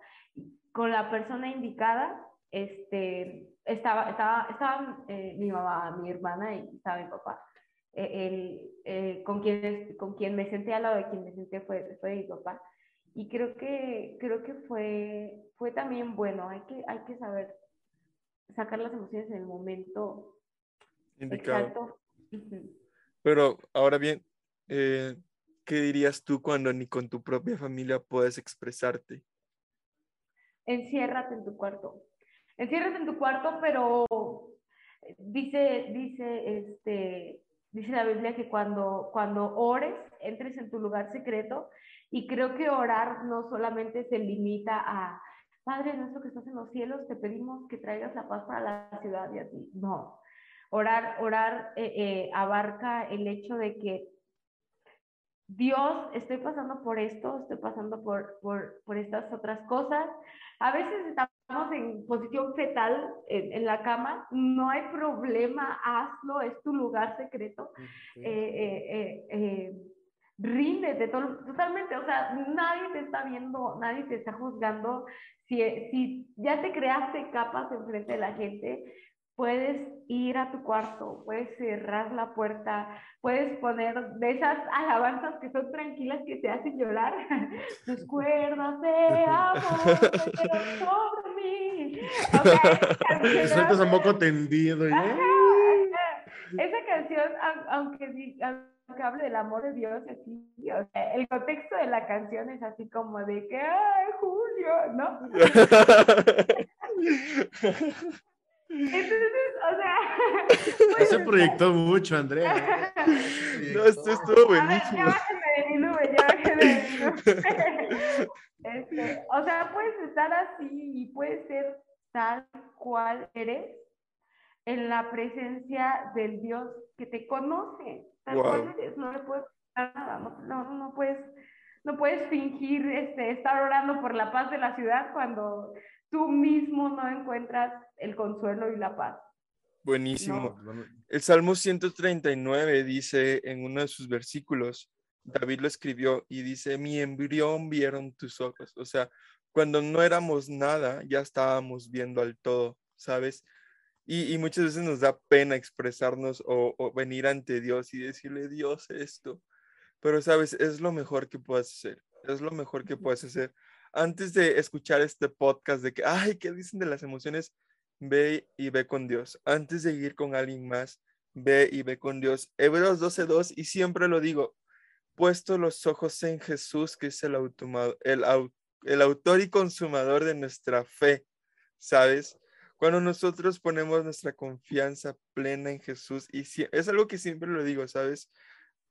[SPEAKER 3] con la persona indicada. Este, estaba, estaba, estaba eh, mi mamá, mi hermana y estaba mi papá. El, eh, con, quien, con quien me senté al lado de quien me senté fue, fue mi papá. Y creo que, creo que fue, fue también bueno, hay que, hay que saber sacar las emociones en el momento indicado.
[SPEAKER 1] Pero ahora bien, eh, ¿qué dirías tú cuando ni con tu propia familia puedes expresarte?
[SPEAKER 3] Enciérrate en tu cuarto. Enciérrate en tu cuarto, pero dice, dice, este, dice la Biblia que cuando, cuando ores, entres en tu lugar secreto. Y creo que orar no solamente se limita a, Padre nuestro que estás en los cielos, te pedimos que traigas la paz para la ciudad y así. No, orar, orar eh, eh, abarca el hecho de que Dios, estoy pasando por esto, estoy pasando por, por, por estas otras cosas. A veces estamos en posición fetal en, la cama, no hay problema, hazlo, es tu lugar secreto. Eh, ríndete totalmente, o sea, nadie te está viendo, nadie te está juzgando. Si, si ya te creaste capas enfrente de la gente, puedes ir a tu cuarto, puedes cerrar la puerta, puedes poner de esas alabanzas que son tranquilas que te hacen llorar. Tus cuerdas de amor sobre mí.
[SPEAKER 2] Okay, Sueltas un poco tendido.
[SPEAKER 3] Esa canción, aunque, que hable del amor de Dios, así, el contexto de la canción es así como de que, ¡ay, Julio! ¿No? Entonces, o sea.
[SPEAKER 2] Se proyectó mucho, Andrea.
[SPEAKER 1] no, esto estuvo buenísimo.
[SPEAKER 3] ya bájame de nube, ya de Este, o sea, puedes estar así y puedes ser tal cual eres en la presencia del Dios que te conoce no le puedes nada, no, no, puedes, no puedes fingir este, estar orando por la paz de la ciudad cuando tú mismo no encuentras el consuelo y la paz.
[SPEAKER 1] Buenísimo. El Salmo 139 dice en uno de sus versículos, David lo escribió y dice, mi embrión vieron tus ojos. O sea, cuando no éramos nada, ya estábamos viendo al todo, ¿sabes? Y, muchas veces nos da pena expresarnos o, venir ante Dios y decirle, Dios, esto. Pero, sabes, es lo mejor que puedes hacer. Es lo mejor que puedes hacer. Antes de escuchar este podcast de que, ay, ¿qué dicen de las emociones? Ve y ve con Dios. Antes de ir con alguien más, ve y ve con Dios. Hebreos 12.2, y siempre lo digo, puesto los ojos en Jesús, que es el, autor y consumador de nuestra fe, ¿sabes? Cuando nosotros ponemos nuestra confianza plena en Jesús, y es algo que siempre lo digo, ¿sabes?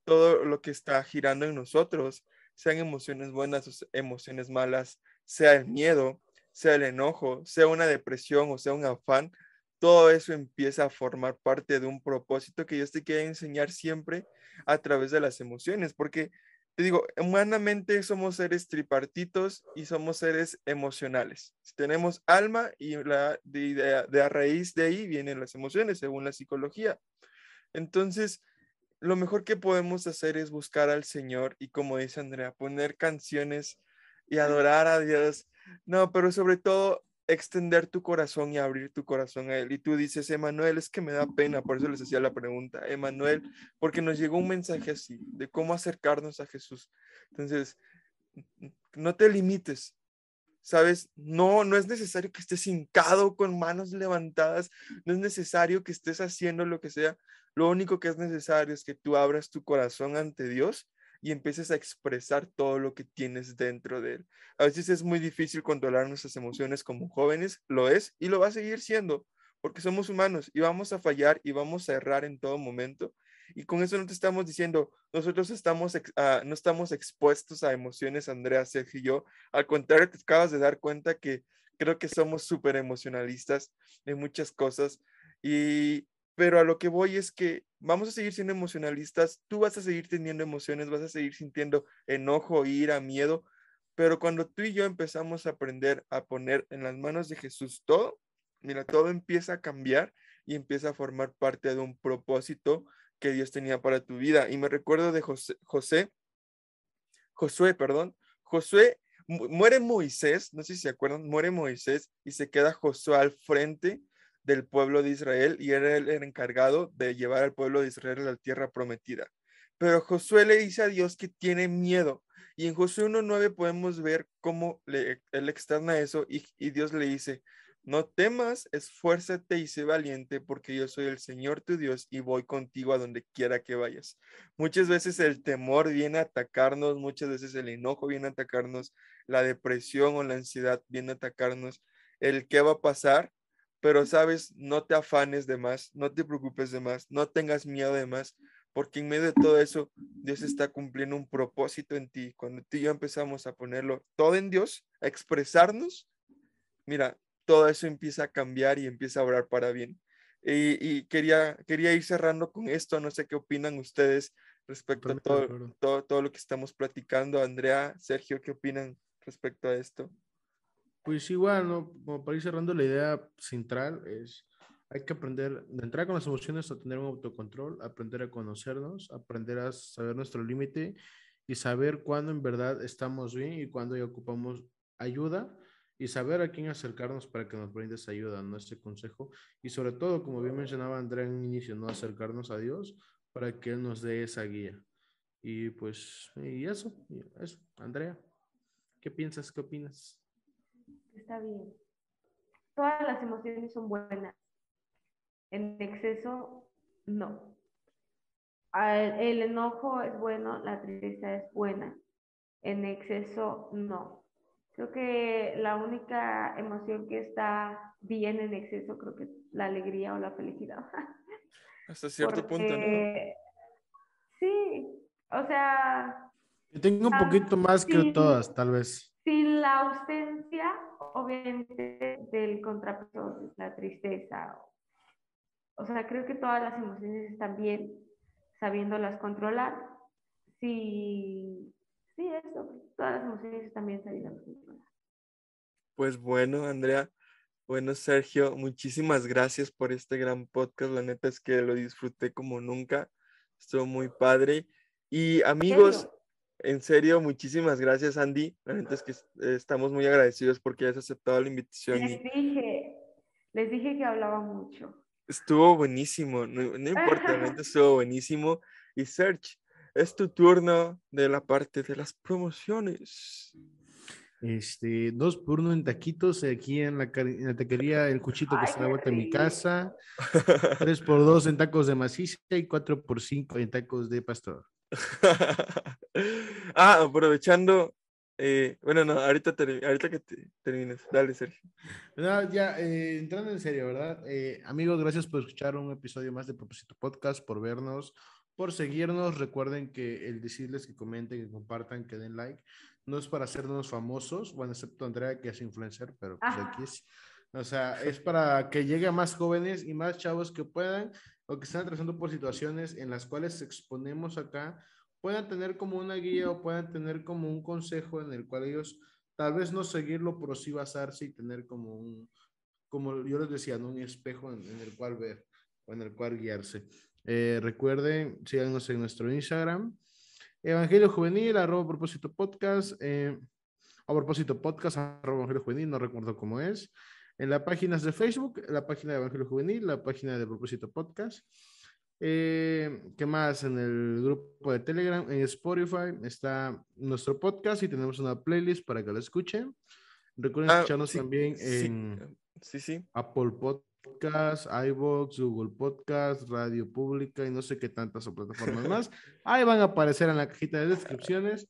[SPEAKER 1] Todo lo que está girando en nosotros, sean emociones buenas o emociones malas, sea el miedo, sea el enojo, sea una depresión o sea un afán, todo eso empieza a formar parte de un propósito que Dios te quiere enseñar siempre a través de las emociones, porque te digo, humanamente somos seres tripartitos y somos seres emocionales. Tenemos alma y la, de, de, a raíz de ahí vienen las emociones, según la psicología. Entonces, lo mejor que podemos hacer es buscar al Señor y, como dice Andrea, poner canciones y adorar a Dios. No, pero sobre todo extender tu corazón y abrir tu corazón a Él. Y tú dices, Emanuel, es que me da pena, por eso les hacía la pregunta, Emanuel, porque nos llegó un mensaje así, de cómo acercarnos a Jesús. Entonces, no te limites, ¿sabes? No, no es necesario que estés hincado con manos levantadas, no es necesario que estés haciendo lo que sea. Lo único que es necesario es que tú abras tu corazón ante Dios y empieces a expresar todo lo que tienes dentro de él. A veces es muy difícil controlar nuestras emociones como jóvenes, lo es y lo va a seguir siendo, porque somos humanos y vamos a fallar y vamos a errar en todo momento. Y con eso no te estamos diciendo, nosotros estamos ah, no estamos expuestos a emociones, Andrea, Sergio y yo. Al contrario, te acabas de dar cuenta que creo que somos súper emocionalistas en muchas cosas. Y, pero a lo que voy es que vamos a seguir siendo emocionalistas, tú vas a seguir teniendo emociones, vas a seguir sintiendo enojo, ira, miedo, pero cuando tú y yo empezamos a aprender a poner en las manos de Jesús todo, mira, todo empieza a cambiar y empieza a formar parte de un propósito que Dios tenía para tu vida. Y me recuerdo de José, José Josué, perdón, Josué, muere Moisés, no sé si se acuerdan, muere Moisés y se queda Josué al frente del pueblo de Israel y era el, encargado de llevar al pueblo de Israel a la tierra prometida. Pero Josué le dice a Dios que tiene miedo. Y en Josué 1.9 podemos ver cómo le, él externa eso y Dios le dice, no temas, esfuérzate y sé valiente, porque yo soy el Señor tu Dios y voy contigo a donde quiera que vayas. Muchas veces el temor viene a atacarnos, muchas veces el enojo viene a atacarnos, la depresión o la ansiedad viene a atacarnos, el qué va a pasar, pero sabes, no te afanes de más, no te preocupes de más, no tengas miedo de más, porque en medio de todo eso, Dios está cumpliendo un propósito en ti. Cuando tú y yo empezamos a ponerlo todo en Dios, a expresarnos, mira, todo eso empieza a cambiar y empieza a obrar para bien. Y, quería, quería ir cerrando con esto, no sé qué opinan ustedes respecto a todo, todo, todo, lo que estamos platicando. Andrea, Sergio, ¿qué opinan respecto a esto?
[SPEAKER 2] Pues igual, ¿no? Como para ir cerrando la idea central es, hay que aprender de entrar con las emociones a tener un autocontrol, aprender a conocernos, aprender a saber nuestro límite y saber cuándo en verdad estamos bien y cuándo ya ocupamos ayuda y saber a quién acercarnos para que nos brindes ayuda, ¿no? Este consejo. Y sobre todo, como bien mencionaba Andrea en un inicio, ¿no? Acercarnos a Dios para que Él nos dé esa guía. Y pues, y eso, eso. Andrea, ¿qué piensas? ¿Qué opinas?
[SPEAKER 3] Está bien. Todas las emociones son buenas. En exceso, no. El enojo es bueno, la tristeza es buena. En exceso, no Creo que la única emoción que está bien en exceso, creo que es la alegría o la felicidad.
[SPEAKER 1] Hasta cierto punto, ¿no?
[SPEAKER 3] Sí, o sea...
[SPEAKER 2] Yo tengo un poquito más que todas, tal vez.
[SPEAKER 3] Sin la ausencia, obviamente, del contrapeso, la tristeza. O sea, creo que todas las emociones están bien sabiéndolas controlar. Sí, sí, eso, todas las emociones también se
[SPEAKER 1] Pues bueno, Andrea, bueno, Sergio, muchísimas gracias por este gran podcast. La neta es que lo disfruté como nunca. Estuvo muy padre. Y amigos, en serio, muchísimas gracias, Andy. La neta es que estamos muy agradecidos porque has aceptado la invitación.
[SPEAKER 3] Les dije, les dije que hablaba mucho.
[SPEAKER 1] Estuvo buenísimo, no, no importa, la neta estuvo buenísimo. Y Serge, es tu turno de la parte de las promociones.
[SPEAKER 2] Este, dos por uno en taquitos aquí en la, en taquería El Cuchito que está a la vuelta de mi casa. Tres por dos en tacos de maciza y cuatro por cinco en tacos de pastor.
[SPEAKER 1] ah, aprovechando. Eh, bueno, no, ahorita, ahorita que termines. Dale, Sergio.
[SPEAKER 2] ya, eh, entrando en serio, ¿verdad? Eh, amigos, gracias por escuchar un episodio más de Propósito Podcast, por vernos por seguirnos. Recuerden que el decirles que comenten, que compartan, que den like, no es para hacernos famosos, bueno, excepto Andrea que es influencer, pero pues aquí es. O sea, es para que llegue a más jóvenes y más chavos que puedan o que están atravesando por situaciones en las cuales exponemos acá, puedan tener como una guía o puedan tener como un consejo en el cual ellos tal vez no seguirlo, pero sí basarse y tener como un, como yo les decía, un espejo en el cual ver o en el cual guiarse. Eh, recuerden, síganos en nuestro Instagram, Evangelio Juvenil, arroba propósito podcast, eh, a propósito podcast, arroba Evangelio Juvenil, no recuerdo cómo es. En las páginas de Facebook, la página de Evangelio Juvenil, la página de propósito podcast. Eh, ¿Qué más? En el grupo de Telegram, en Spotify está nuestro podcast y tenemos una playlist para que lo escuchen. Recuerden ah, escucharnos también en
[SPEAKER 1] sí.
[SPEAKER 2] Apple Podcast Podcast, iVoox, Google Podcast, Radio Pública y no sé qué tantas plataformas más. Ahí van a aparecer en la cajita de descripciones.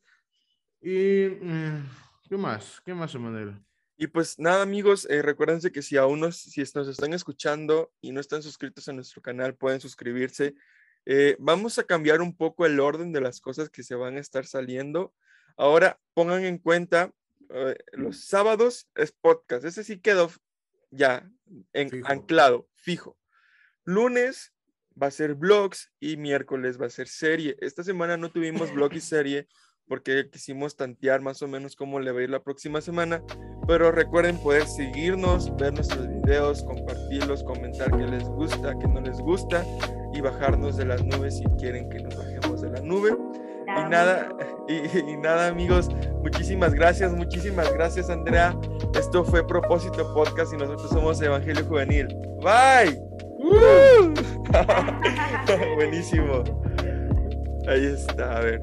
[SPEAKER 2] Y, mm, ¿qué más? ¿Qué más, Emanuel?
[SPEAKER 1] Y pues nada, amigos, eh, recuérdense que si aún nos, si nos están escuchando y no están suscritos a nuestro canal, pueden suscribirse. Eh, vamos a cambiar un poco el orden de las cosas que se van a estar saliendo. Ahora pongan en cuenta, eh, los sábados es podcast. Ese sí quedó ya en,
[SPEAKER 2] Fijo.
[SPEAKER 1] anclado, fijo. Lunes va a ser vlogs y miércoles va a ser serie. Esta semana no tuvimos vlog y serie porque quisimos tantear más o menos cómo le va a ir la próxima semana. Pero recuerden poder seguirnos, ver nuestros videos, compartirlos, comentar qué les gusta, qué no les gusta y bajarnos de las nubes si quieren que nos bajemos de la nube. Y nada, y, y nada amigos, muchísimas gracias, muchísimas gracias Andrea. Esto fue Propósito Podcast y nosotros somos Evangelio Juvenil. Bye. Buenísimo. Ahí está, a ver.